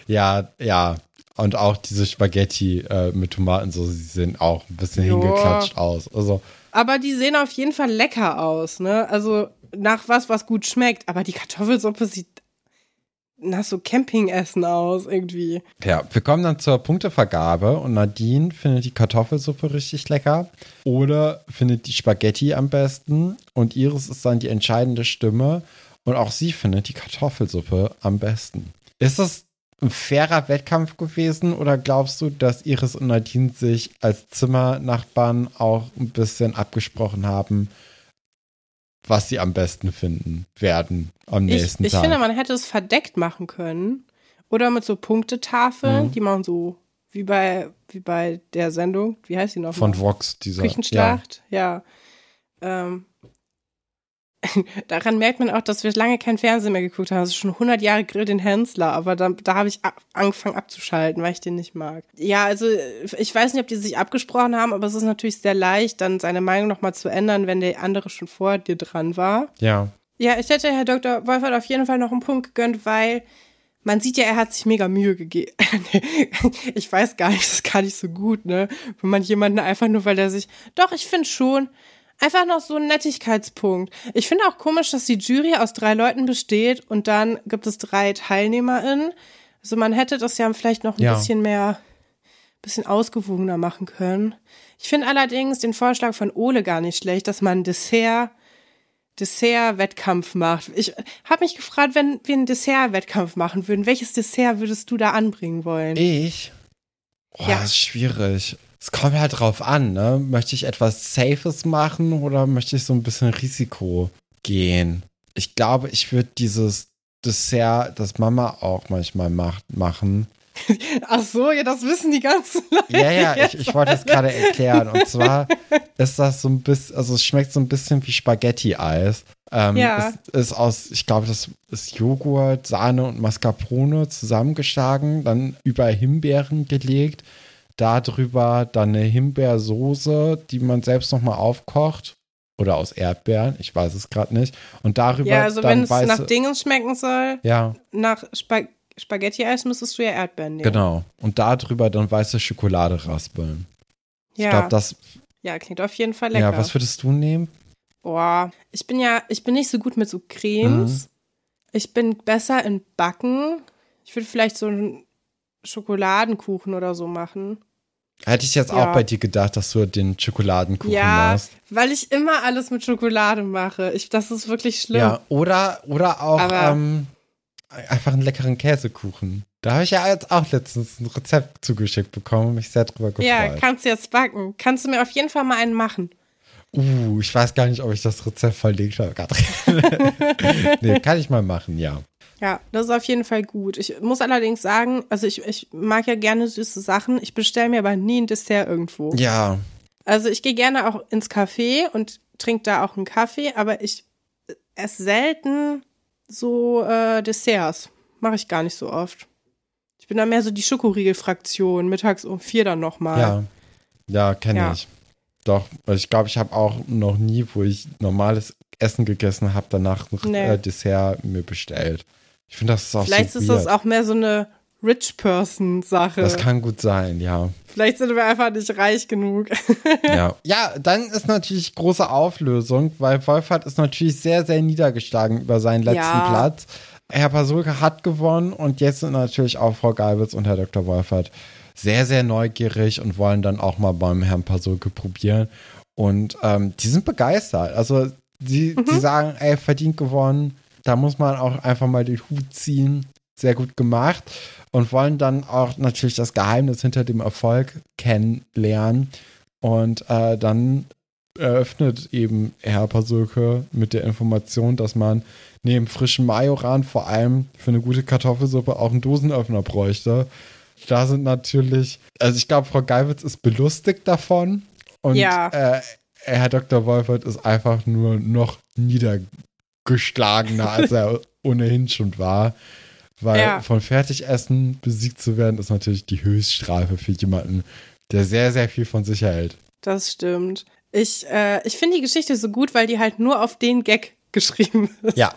Ja, ja. Und auch diese Spaghetti äh, mit Tomatensauce, die sehen auch ein bisschen Joa. hingeklatscht aus. Also, Aber die sehen auf jeden Fall lecker aus, ne? Also nach was, was gut schmeckt. Aber die Kartoffelsuppe sieht nach so Campingessen aus, irgendwie. ja, wir kommen dann zur Punktevergabe und Nadine findet die Kartoffelsuppe richtig lecker oder findet die Spaghetti am besten und Iris ist dann die entscheidende Stimme und auch sie findet die Kartoffelsuppe am besten. Ist das ein fairer Wettkampf gewesen oder glaubst du, dass Iris und Nadine sich als Zimmernachbarn auch ein bisschen abgesprochen haben, was sie am besten finden werden am Ich, nächsten ich Tag? finde, man hätte es verdeckt machen können. Oder mit so Punktetafeln, Mhm. die man so, wie bei, wie bei der Sendung, wie heißt die noch? Von Vox, dieser. Küchenschlacht, ja. Ähm, daran merkt man auch, dass wir lange kein Fernsehen mehr geguckt haben. Ist schon 100 Jahre Grill den Hensler, aber da, da habe ich ab, angefangen abzuschalten, weil ich den nicht mag. Ja, also ich weiß nicht, ob die sich abgesprochen haben, aber es ist natürlich sehr leicht, dann seine Meinung nochmal zu ändern, wenn der andere schon vor dir dran war. Ja. Ja, ich hätte Herr Dr. Wolfert auf jeden Fall noch einen Punkt gegönnt, weil man sieht ja, er hat sich mega Mühe gegeben. ich weiß gar nicht, das ist gar nicht so gut, ne? Wenn man jemanden einfach nur, weil er sich. Doch, ich finde schon. Einfach noch so ein Nettigkeitspunkt. Ich finde auch komisch, dass die Jury aus drei Leuten besteht und dann gibt es drei TeilnehmerInnen. Also man hätte das ja vielleicht noch ein Ja. bisschen mehr, bisschen ausgewogener machen können. Ich finde allerdings den Vorschlag von Ole gar nicht schlecht, dass man Dessert Dessert-Wettkampf macht. Ich habe mich gefragt, wenn wir einen Dessert-Wettkampf machen würden, welches Dessert würdest du da anbringen wollen? Ich? Oh, Ja. das ist schwierig. Es kommt halt drauf an, ne? Möchte ich etwas Safes machen oder möchte ich so ein bisschen Risiko gehen? Ich glaube, ich würde dieses Dessert, das Mama auch manchmal macht, machen. Ach so, ja, das wissen die ganzen Leute. Ja, ja, ich, ich wollte es gerade erklären. Und zwar ist das so ein bisschen, also es schmeckt so ein bisschen wie Spaghetti-Eis. Ähm, Ja. Es ist aus, ich glaube, das ist Joghurt, Sahne und Mascarpone zusammengeschlagen, dann über Himbeeren gelegt. Darüber dann eine Himbeersoße, die man selbst nochmal aufkocht. Oder aus Erdbeeren, ich weiß es gerade nicht. Und darüber Ja, also dann wenn es nach Dingens schmecken soll, Ja, nach Spag Spaghetti-Eis müsstest du ja Erdbeeren nehmen. genau. Und darüber dann weiße Schokolade raspeln. Ich Ja, glaube, das, ja, klingt auf jeden Fall lecker. ja, was würdest du nehmen? Boah, ich bin ja, ich bin nicht so gut mit so Cremes. Mhm. Ich bin besser in Backen. Ich würde vielleicht so einen Schokoladenkuchen oder so machen. Hätte ich jetzt Ja. auch bei dir gedacht, dass du den Schokoladenkuchen ja, machst. weil ich immer alles mit Schokolade mache. Ich, das ist wirklich schlimm. Ja, oder, oder auch ähm, einfach einen leckeren Käsekuchen. Da habe ich ja jetzt auch letztens ein Rezept zugeschickt bekommen und mich sehr drüber gefreut. Ja, kannst du jetzt backen. Kannst du mir auf jeden Fall mal einen machen. uh, ich weiß gar nicht, ob ich das Rezept verlegt habe. nee, kann ich mal machen, ja. Ja, das ist auf jeden Fall gut. Ich muss allerdings sagen, also ich, ich mag ja gerne süße Sachen. Ich bestelle mir aber nie ein Dessert irgendwo. Ja, Also ich gehe gerne auch ins Café und trinke da auch einen Kaffee, aber ich esse selten so äh, Desserts. Mache ich gar nicht so oft. Ich bin da mehr so die Schokoriegel-Fraktion, mittags um vier dann nochmal. ja. Ja, kenne Ja. ich. Doch, ich glaube, ich habe auch noch nie, wo ich normales Essen gegessen habe, danach ein Nee. äh, Dessert mir bestellt. Ich finde, das ist auch Vielleicht so ist das weird. auch mehr so eine Rich Person Sache. Das kann gut sein, ja. Vielleicht sind wir einfach nicht reich genug. Ja. ja, dann ist natürlich große Auflösung, weil Wolfert ist natürlich sehr, sehr niedergeschlagen über seinen letzten Ja. Platz. Herr Pasulke hat gewonnen und jetzt sind natürlich auch Frau Geibitz und Herr Dr. Wolfert sehr, sehr neugierig und wollen dann auch mal beim Herrn Pasulke probieren. Und ähm, die sind begeistert. Also die, die sagen, ey, verdient gewonnen. Da muss man auch einfach mal den Hut ziehen. Sehr gut gemacht. Und wollen dann auch natürlich das Geheimnis hinter dem Erfolg kennenlernen. Und äh, dann eröffnet eben Herr Pasulke mit der Information, dass man neben frischem Majoran vor allem für eine gute Kartoffelsuppe auch einen Dosenöffner bräuchte. Da sind natürlich, also ich glaube, Frau Geiwitz ist belustigt davon und Ja. äh, Herr Dr. Wolfert ist einfach nur noch niedergeschlagener, als er ohnehin schon war. Weil Ja. von Fertigessen besiegt zu werden, ist natürlich die Höchststrafe für jemanden, der sehr, sehr viel von sich hält. Das stimmt. Ich, äh, ich finde die Geschichte so gut, weil die halt nur auf den Gag geschrieben ist. Ja,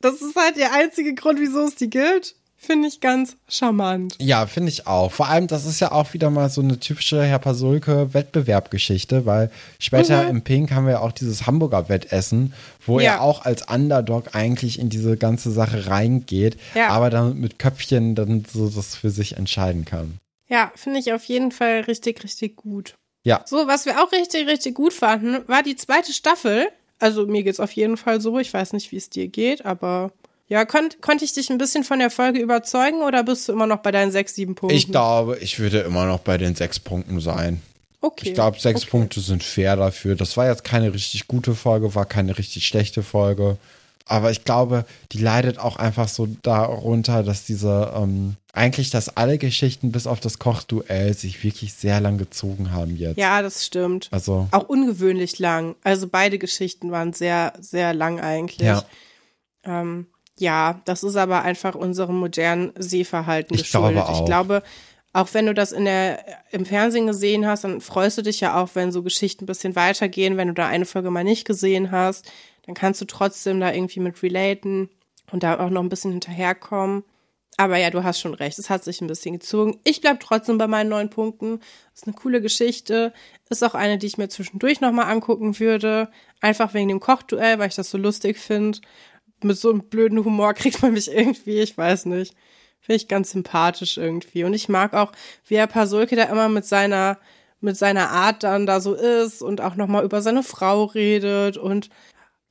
Das ist halt der einzige Grund, wieso es die gilt. Finde ich ganz charmant. Ja, finde ich auch. Vor allem, das ist ja auch wieder mal so eine typische Herr Pasulke Wettbewerbgeschichte, weil später Mhm. im Pink haben wir ja auch dieses Hamburger Wettessen, wo Ja. er auch als Underdog eigentlich in diese ganze Sache reingeht, Ja. aber dann mit Köpfchen dann so das für sich entscheiden kann. Ja, finde ich auf jeden Fall richtig, richtig gut. Ja. So, was wir auch richtig, richtig gut fanden, war die zweite Staffel. Also mir geht's auf jeden Fall so. Ich weiß nicht, wie es dir geht, aber ja, konnt, konnte ich dich ein bisschen von der Folge überzeugen oder bist du immer noch bei deinen sechs, sieben Punkten? Ich glaube, ich würde immer noch bei den sechs Punkten sein. Okay. Ich glaube, sechs okay. Punkte sind fair dafür. Das war jetzt keine richtig gute Folge, war keine richtig schlechte Folge. Aber ich glaube, die leidet auch einfach so darunter, dass diese, ähm, eigentlich, dass alle Geschichten bis auf das Kochduell sich wirklich sehr lang gezogen haben jetzt. Ja, das stimmt. Also, Auch ungewöhnlich lang. Also beide Geschichten waren sehr, sehr lang eigentlich. ja. Ähm, ja, das ist aber einfach unserem modernen Sehverhalten Ich geschuldet. glaube auch. Ich glaube, auch wenn du das in der, im Fernsehen gesehen hast, dann freust du dich ja auch, wenn so Geschichten ein bisschen weitergehen. Wenn du da eine Folge mal nicht gesehen hast, dann kannst du trotzdem da irgendwie mit relaten und da auch noch ein bisschen hinterherkommen. Aber ja, du hast schon recht. Es hat sich ein bisschen gezogen. Ich bleib trotzdem bei meinen neun Punkten. Ist eine coole Geschichte. Ist auch eine, die ich mir zwischendurch nochmal angucken würde. Einfach wegen dem Kochduell, weil ich das so lustig finde. Mit so einem blöden Humor kriegt man mich irgendwie, ich weiß nicht. Finde ich ganz sympathisch irgendwie. Und ich mag auch, wie Herr Pasulke da immer mit seiner, mit seiner Art dann da so ist und auch nochmal über seine Frau redet und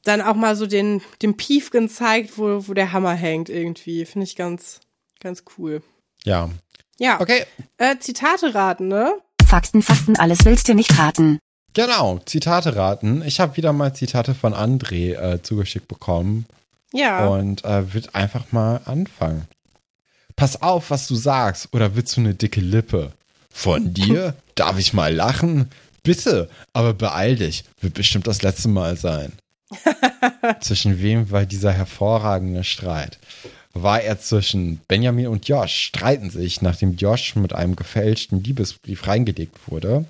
dann auch mal so den, den Piefken zeigt, wo, wo der Hammer hängt irgendwie. Finde ich ganz, ganz cool. Ja. Ja, Okay, äh, Zitate raten, ne? Fakten, Fakten, alles willst du nicht raten. genau. Zitate raten. Ich habe wieder mal Zitate von André äh, zugeschickt bekommen. Ja. und äh, wird einfach mal anfangen. Pass auf, was du sagst, oder willst du eine dicke Lippe? Von dir? Darf ich mal lachen? Bitte, aber beeil dich, wird bestimmt das letzte Mal sein. zwischen wem war dieser hervorragende Streit? War er zwischen Benjamin und Josh? Streiten sich, nachdem Josh mit einem gefälschten Liebesbrief reingelegt wurde?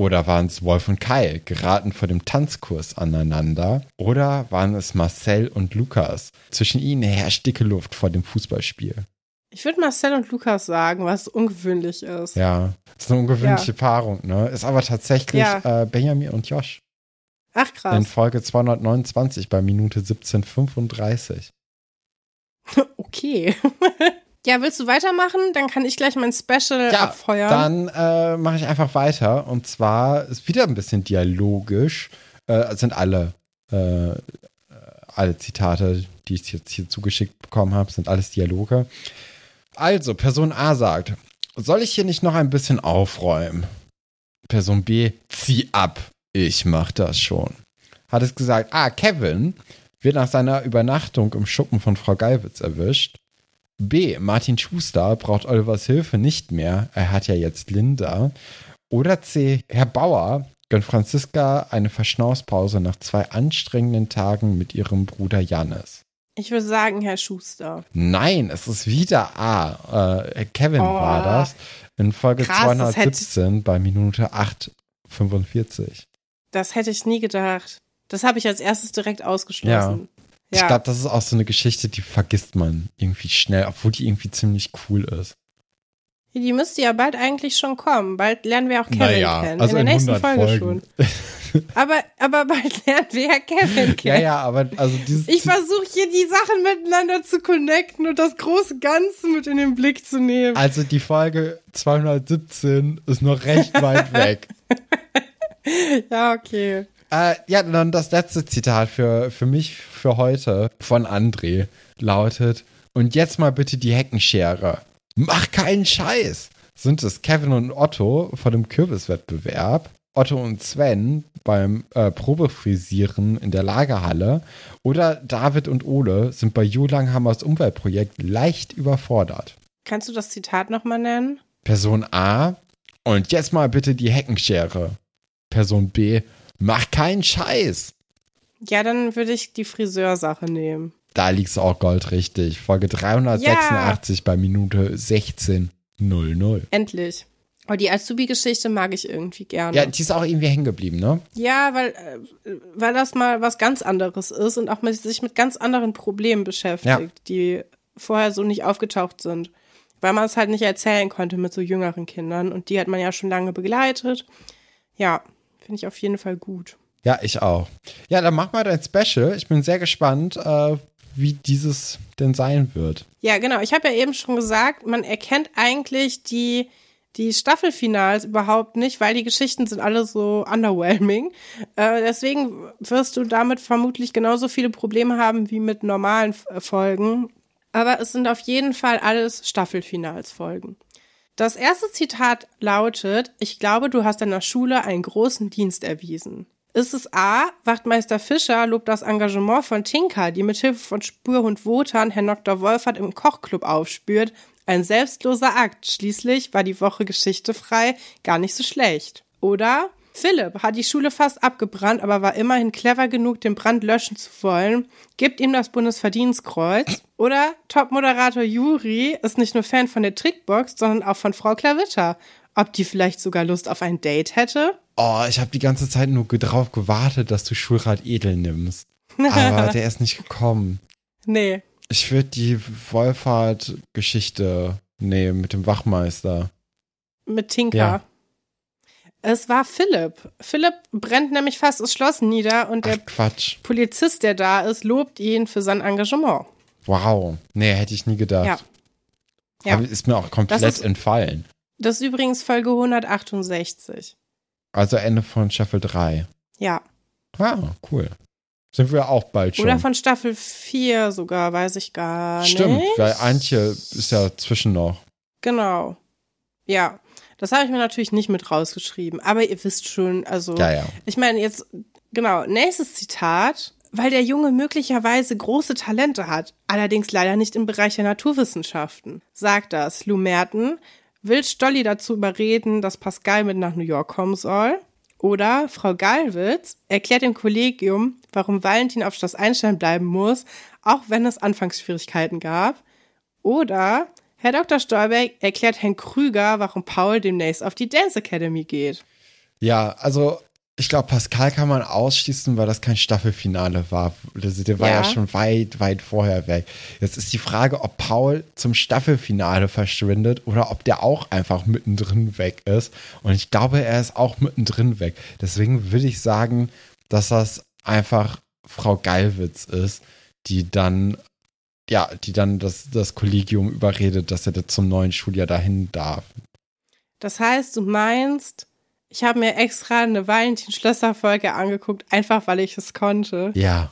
Oder waren es Wolf und Kai, geraten vor dem Tanzkurs aneinander? Oder waren es Marcel und Lukas? Zwischen ihnen herrscht dicke Luft vor dem Fußballspiel. Ich würde Marcel und Lukas sagen, was ungewöhnlich ist. Ja, ist eine ungewöhnliche Paarung, ne? Ist aber tatsächlich Ja. äh, Benjamin und Josh. Ach In krass. Folge 229 bei Minute 1735. Okay. ja, willst du weitermachen? Dann kann ich gleich mein Special Ja, abfeuern. Dann äh, mache ich einfach weiter. Und zwar ist wieder ein bisschen dialogisch. Äh, sind alle, äh, alle Zitate, die ich jetzt hier zugeschickt bekommen habe, sind alles Dialoge. Also, Person A sagt, soll ich hier nicht noch ein bisschen aufräumen? Person B, zieh ab. Ich mach das schon. Hat es gesagt, ah, Kevin wird nach seiner Übernachtung im Schuppen von Frau Geiwitz erwischt. B. Martin Schuster braucht Olivers Hilfe nicht mehr. Er hat ja jetzt Linda. Oder C. Herr Bauer gönnt Franziska eine Verschnaufspause nach zwei anstrengenden Tagen mit ihrem Bruder Jannis. ich würde sagen, Herr Schuster. Nein, es ist wieder A. Äh, Kevin Oh. war das. In Folge Krass, das hätte- 217 bei Minute 8,45. Das hätte ich nie gedacht. Das habe ich als erstes direkt ausgeschlossen. Ich glaube, das ist auch so eine Geschichte, die vergisst man irgendwie schnell, obwohl die irgendwie ziemlich cool ist. Die müsste ja bald eigentlich schon kommen. Bald lernen wir auch Kevin Naja, kennen. also in der in nächsten 100 Folge Folgen. schon. Aber, aber bald lernen wir ja Kevin Ja, kennen. ja, aber also dieses. Ich versuche hier die Sachen miteinander zu connecten und das große Ganze mit in den Blick zu nehmen. also die Folge 217 ist noch recht weit weg. Ja, okay. Äh, ja, dann das letzte Zitat für, für mich für heute von André lautet: Und jetzt mal bitte die Heckenschere. Mach keinen Scheiß! Sind es Kevin und Otto vor dem Kürbiswettbewerb, Otto und Sven beim äh, Probefrisieren in der Lagerhalle oder David und Ole sind bei Jo Langhammers Umweltprojekt leicht überfordert? Kannst du das Zitat nochmal nennen? Person A, und jetzt mal bitte die Heckenschere. Person B, mach keinen Scheiß. Ja, dann würde ich die Friseursache nehmen. Da liegt's auch goldrichtig. Folge 386 bei Minute 16.00. Endlich. Aber die Azubi-Geschichte mag ich irgendwie gerne. Ja, die ist auch irgendwie hängen geblieben, ne? Ja, weil, äh, weil das mal was ganz anderes ist und auch mit, sich mit ganz anderen Problemen beschäftigt, Ja. die vorher so nicht aufgetaucht sind. Weil man es halt nicht erzählen konnte mit so jüngeren Kindern und die hat man ja schon lange begleitet. Ja, finde ich auf jeden Fall gut. Ja, ich auch. Ja, dann mach mal dein Special. Ich bin sehr gespannt, äh, wie dieses denn sein wird. Ja, genau. Ich habe ja eben schon gesagt, man erkennt eigentlich die, die Staffelfinals überhaupt nicht, weil die Geschichten sind alle so underwhelming. Äh, deswegen wirst du damit vermutlich genauso viele Probleme haben wie mit normalen Folgen. Aber es sind auf jeden Fall alles Staffelfinalsfolgen. Das erste Zitat lautet, ich glaube, du hast deiner Schule einen großen Dienst erwiesen. Ist es A, Wachtmeister Fischer lobt das Engagement von Tinka, die mithilfe von Spürhund Wotan Herrn Dr. Wolfert im Kochclub aufspürt. Ein selbstloser Akt. Schließlich war die Woche Geschichte frei gar nicht so schlecht. Oder Philipp hat die Schule fast abgebrannt, aber war immerhin clever genug, den Brand löschen zu wollen. Gibt ihm das Bundesverdienstkreuz. Oder Top-Moderator Juri ist nicht nur Fan von der Trickbox, sondern auch von Frau Klavitter. Ob die vielleicht sogar Lust auf ein Date hätte? Oh, ich habe die ganze Zeit nur drauf gewartet, dass du Schulrat Edel nimmst. Aber der ist nicht gekommen. Nee. Ich würde die Wolfhard-Geschichte nehmen mit dem Wachmeister. Mit Tinka. Ja. Es war Philipp. Philipp brennt nämlich fast das Schloss nieder und der Ach. Polizist, der da ist, lobt ihn für sein Engagement. Wow. Nee, hätte ich nie gedacht. Ja. Ja. Aber ist mir auch komplett Das ist- entfallen. Das ist übrigens Folge 168. Also Ende von Staffel 3. Ja. Ah, cool. Sind wir auch bald schon. Oder von Staffel 4 sogar, weiß ich gar Stimmt, nicht. weil Antje ist ja zwischen noch. Genau. Ja. Das habe ich mir natürlich nicht mit rausgeschrieben. Aber ihr wisst schon, also. Ja, ja. Ich meine, jetzt, genau, nächstes Zitat. Weil der Junge möglicherweise große Talente hat, allerdings leider nicht im Bereich der Naturwissenschaften. Sagt das Lou Merten, will Stolli dazu überreden, dass Pascal mit nach New York kommen soll. Oder Frau Gallwitz erklärt dem Kollegium, warum Valentin auf Schloss Einstein bleiben muss, auch wenn es Anfangsschwierigkeiten gab. Oder Herr Dr. Stolberg erklärt Herrn Krüger, warum Paul demnächst auf die Dance Academy geht. Ja, also ich glaube, Pascal kann man ausschließen, weil das kein Staffelfinale war. Der war ja. Ja. schon weit, weit vorher weg. Jetzt ist die Frage, ob Paul zum Staffelfinale verschwindet oder ob der auch einfach mittendrin weg ist. Und ich glaube, er ist auch mittendrin weg. Deswegen würde ich sagen, dass das einfach Frau Geilwitz ist, die dann, ja, die dann das, das Kollegium überredet, dass er zum neuen Schuljahr dahin darf. Das heißt, du meinst, ich habe mir extra eine Valentin-Schlösser-Folge angeguckt, einfach weil ich es konnte. Ja.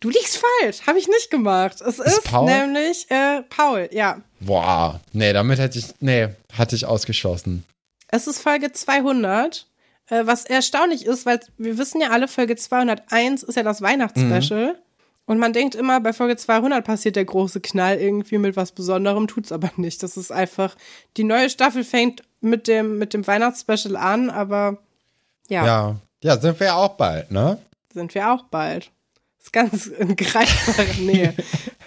Du liegst falsch, habe ich nicht gemacht. Es ist, Paul? nämlich äh, Paul, ja. Boah, nee, damit hätte ich, nee, hatte ich ausgeschlossen. Es ist Folge 200, äh, was erstaunlich ist, weil wir wissen ja alle, Folge 201 ist ja das Weihnachtsspecial. Und man denkt immer, bei Folge 200 passiert der große Knall irgendwie mit was Besonderem, tut's aber nicht. Das ist einfach, die neue Staffel fängt mit dem, mit dem Weihnachtsspecial an, aber ja, Ja. Ja, sind wir ja auch bald, ne? sind wir auch bald. ist ganz in greifbarer Nähe.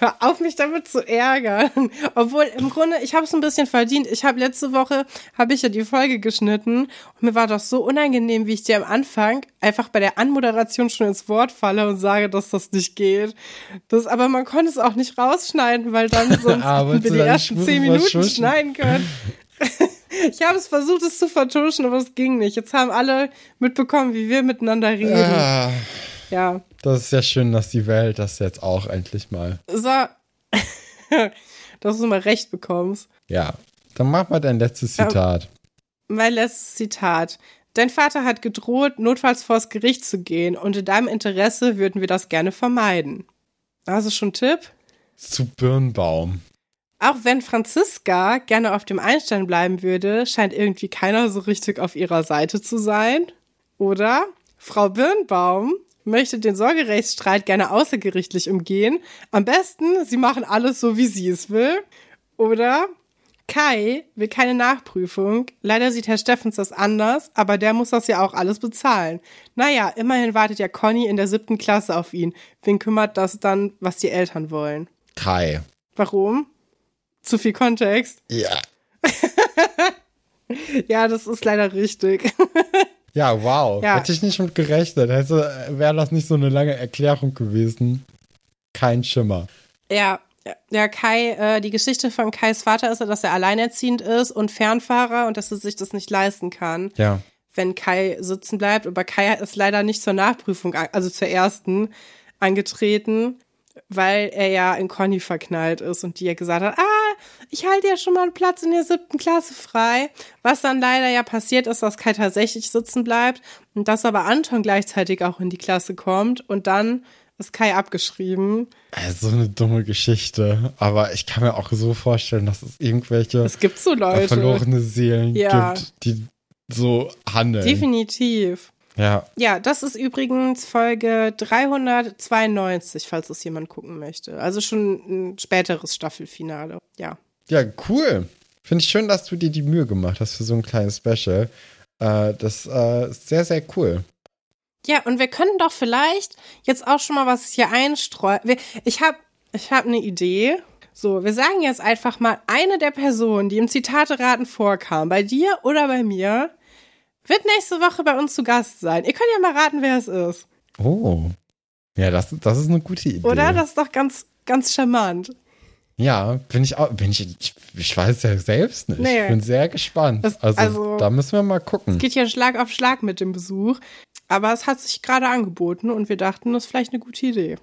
Hör auf, mich damit zu ärgern. Obwohl, im Grunde, ich habe es ein bisschen verdient. Ich habe letzte Woche, habe ich ja die Folge geschnitten und mir war das so unangenehm, wie ich dir am Anfang einfach bei der Anmoderation schon ins Wort falle und sage, dass das nicht geht. Das, aber man konnte es auch nicht rausschneiden, weil dann sonst Ah, hätten wir die ersten zehn Minuten schneiden können. Ich habe es versucht, es zu vertuschen, aber es ging nicht. Jetzt haben alle mitbekommen, wie wir miteinander reden. Ah, Ja. Das ist ja schön, dass die Welt das jetzt auch endlich mal. So. dass du mal recht bekommst. Ja. Dann mach mal dein letztes Zitat. Mein letztes Zitat. Dein Vater hat gedroht, notfalls vors Gericht zu gehen und in deinem Interesse würden wir das gerne vermeiden. Also schon ein Tipp? Zu Birnbaum. Auch wenn Franziska gerne auf dem Einstein bleiben würde, scheint irgendwie keiner so richtig auf ihrer Seite zu sein. Oder Frau Birnbaum möchte den Sorgerechtsstreit gerne außergerichtlich umgehen. Am besten, sie machen alles so, wie sie es will. Oder Kai will keine Nachprüfung. Leider sieht Herr Steffens das anders, aber der muss das ja auch alles bezahlen. Naja, immerhin wartet ja Conny in der siebten Klasse auf ihn. Wen kümmert das dann, was die Eltern wollen? Kai. Warum? Zu viel Kontext. Ja. Ja, das ist leider richtig. Ja, wow. Ja. Hätte ich nicht mit gerechnet. Hätte, wäre das nicht so eine lange Erklärung gewesen. Kein Schimmer. ja, ja, Kai, äh, die Geschichte von Kais Vater ist ja, dass er alleinerziehend ist und Fernfahrer und dass er sich das nicht leisten kann, Ja. wenn Kai sitzen bleibt. Aber Kai ist leider nicht zur Nachprüfung, also zur ersten, angetreten, weil er ja in Conny verknallt ist und die ja gesagt hat, ah, ich halte ja schon mal einen Platz in der siebten Klasse frei. Was dann leider ja passiert ist, dass Kai tatsächlich sitzen bleibt und dass aber Anton gleichzeitig auch in die Klasse kommt und dann ist Kai abgeschrieben. Also so eine dumme Geschichte. Aber ich kann mir auch so vorstellen, dass es irgendwelche Es gibt so Leute. verlorene Seelen Ja. gibt, die so handeln. Definitiv. Ja. Ja, das ist übrigens Folge 392, falls es jemand gucken möchte. Also schon ein späteres Staffelfinale. Ja. Ja, cool. Finde ich schön, dass du dir die Mühe gemacht hast für so ein kleines Special. Äh, das äh, ist sehr, sehr cool. Ja, und wir können doch vielleicht jetzt auch schon mal was hier einstreuen. Ich habe ich hab eine Idee. So, wir sagen jetzt einfach mal, eine der Personen, die im Zitate-Raten vorkam, bei dir oder bei mir, wird nächste Woche bei uns zu Gast sein. Ihr könnt ja mal raten, wer es ist. Oh. Ja, das, das ist eine gute Idee. Oder? Das ist doch ganz, ganz charmant. Ja, bin ich auch, bin ich, ich, ich weiß ja selbst nicht. Nee. Ich bin sehr gespannt. Das- also, also- da müssen wir mal gucken. Geht ja Schlag auf Schlag mit dem Besuch. Aber es hat sich gerade angeboten und wir dachten, das ist vielleicht eine gute Idee.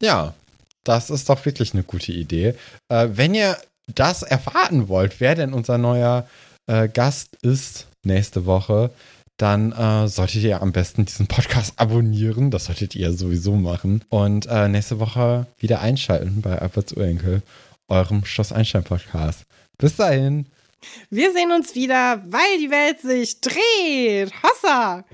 Ja, das ist doch wirklich eine gute Idee. Äh, wenn ihr das erfahren wollt, wer denn unser neuer äh, Gast ist nächste Woche, dann äh, solltet ihr am besten diesen Podcast abonnieren. Das solltet ihr sowieso machen. Und äh, nächste Woche wieder einschalten bei Alberts Urenkel, eurem Schloss Einstein Podcast. Bis dahin. Wir sehen uns wieder, weil die Welt sich dreht. Hossa!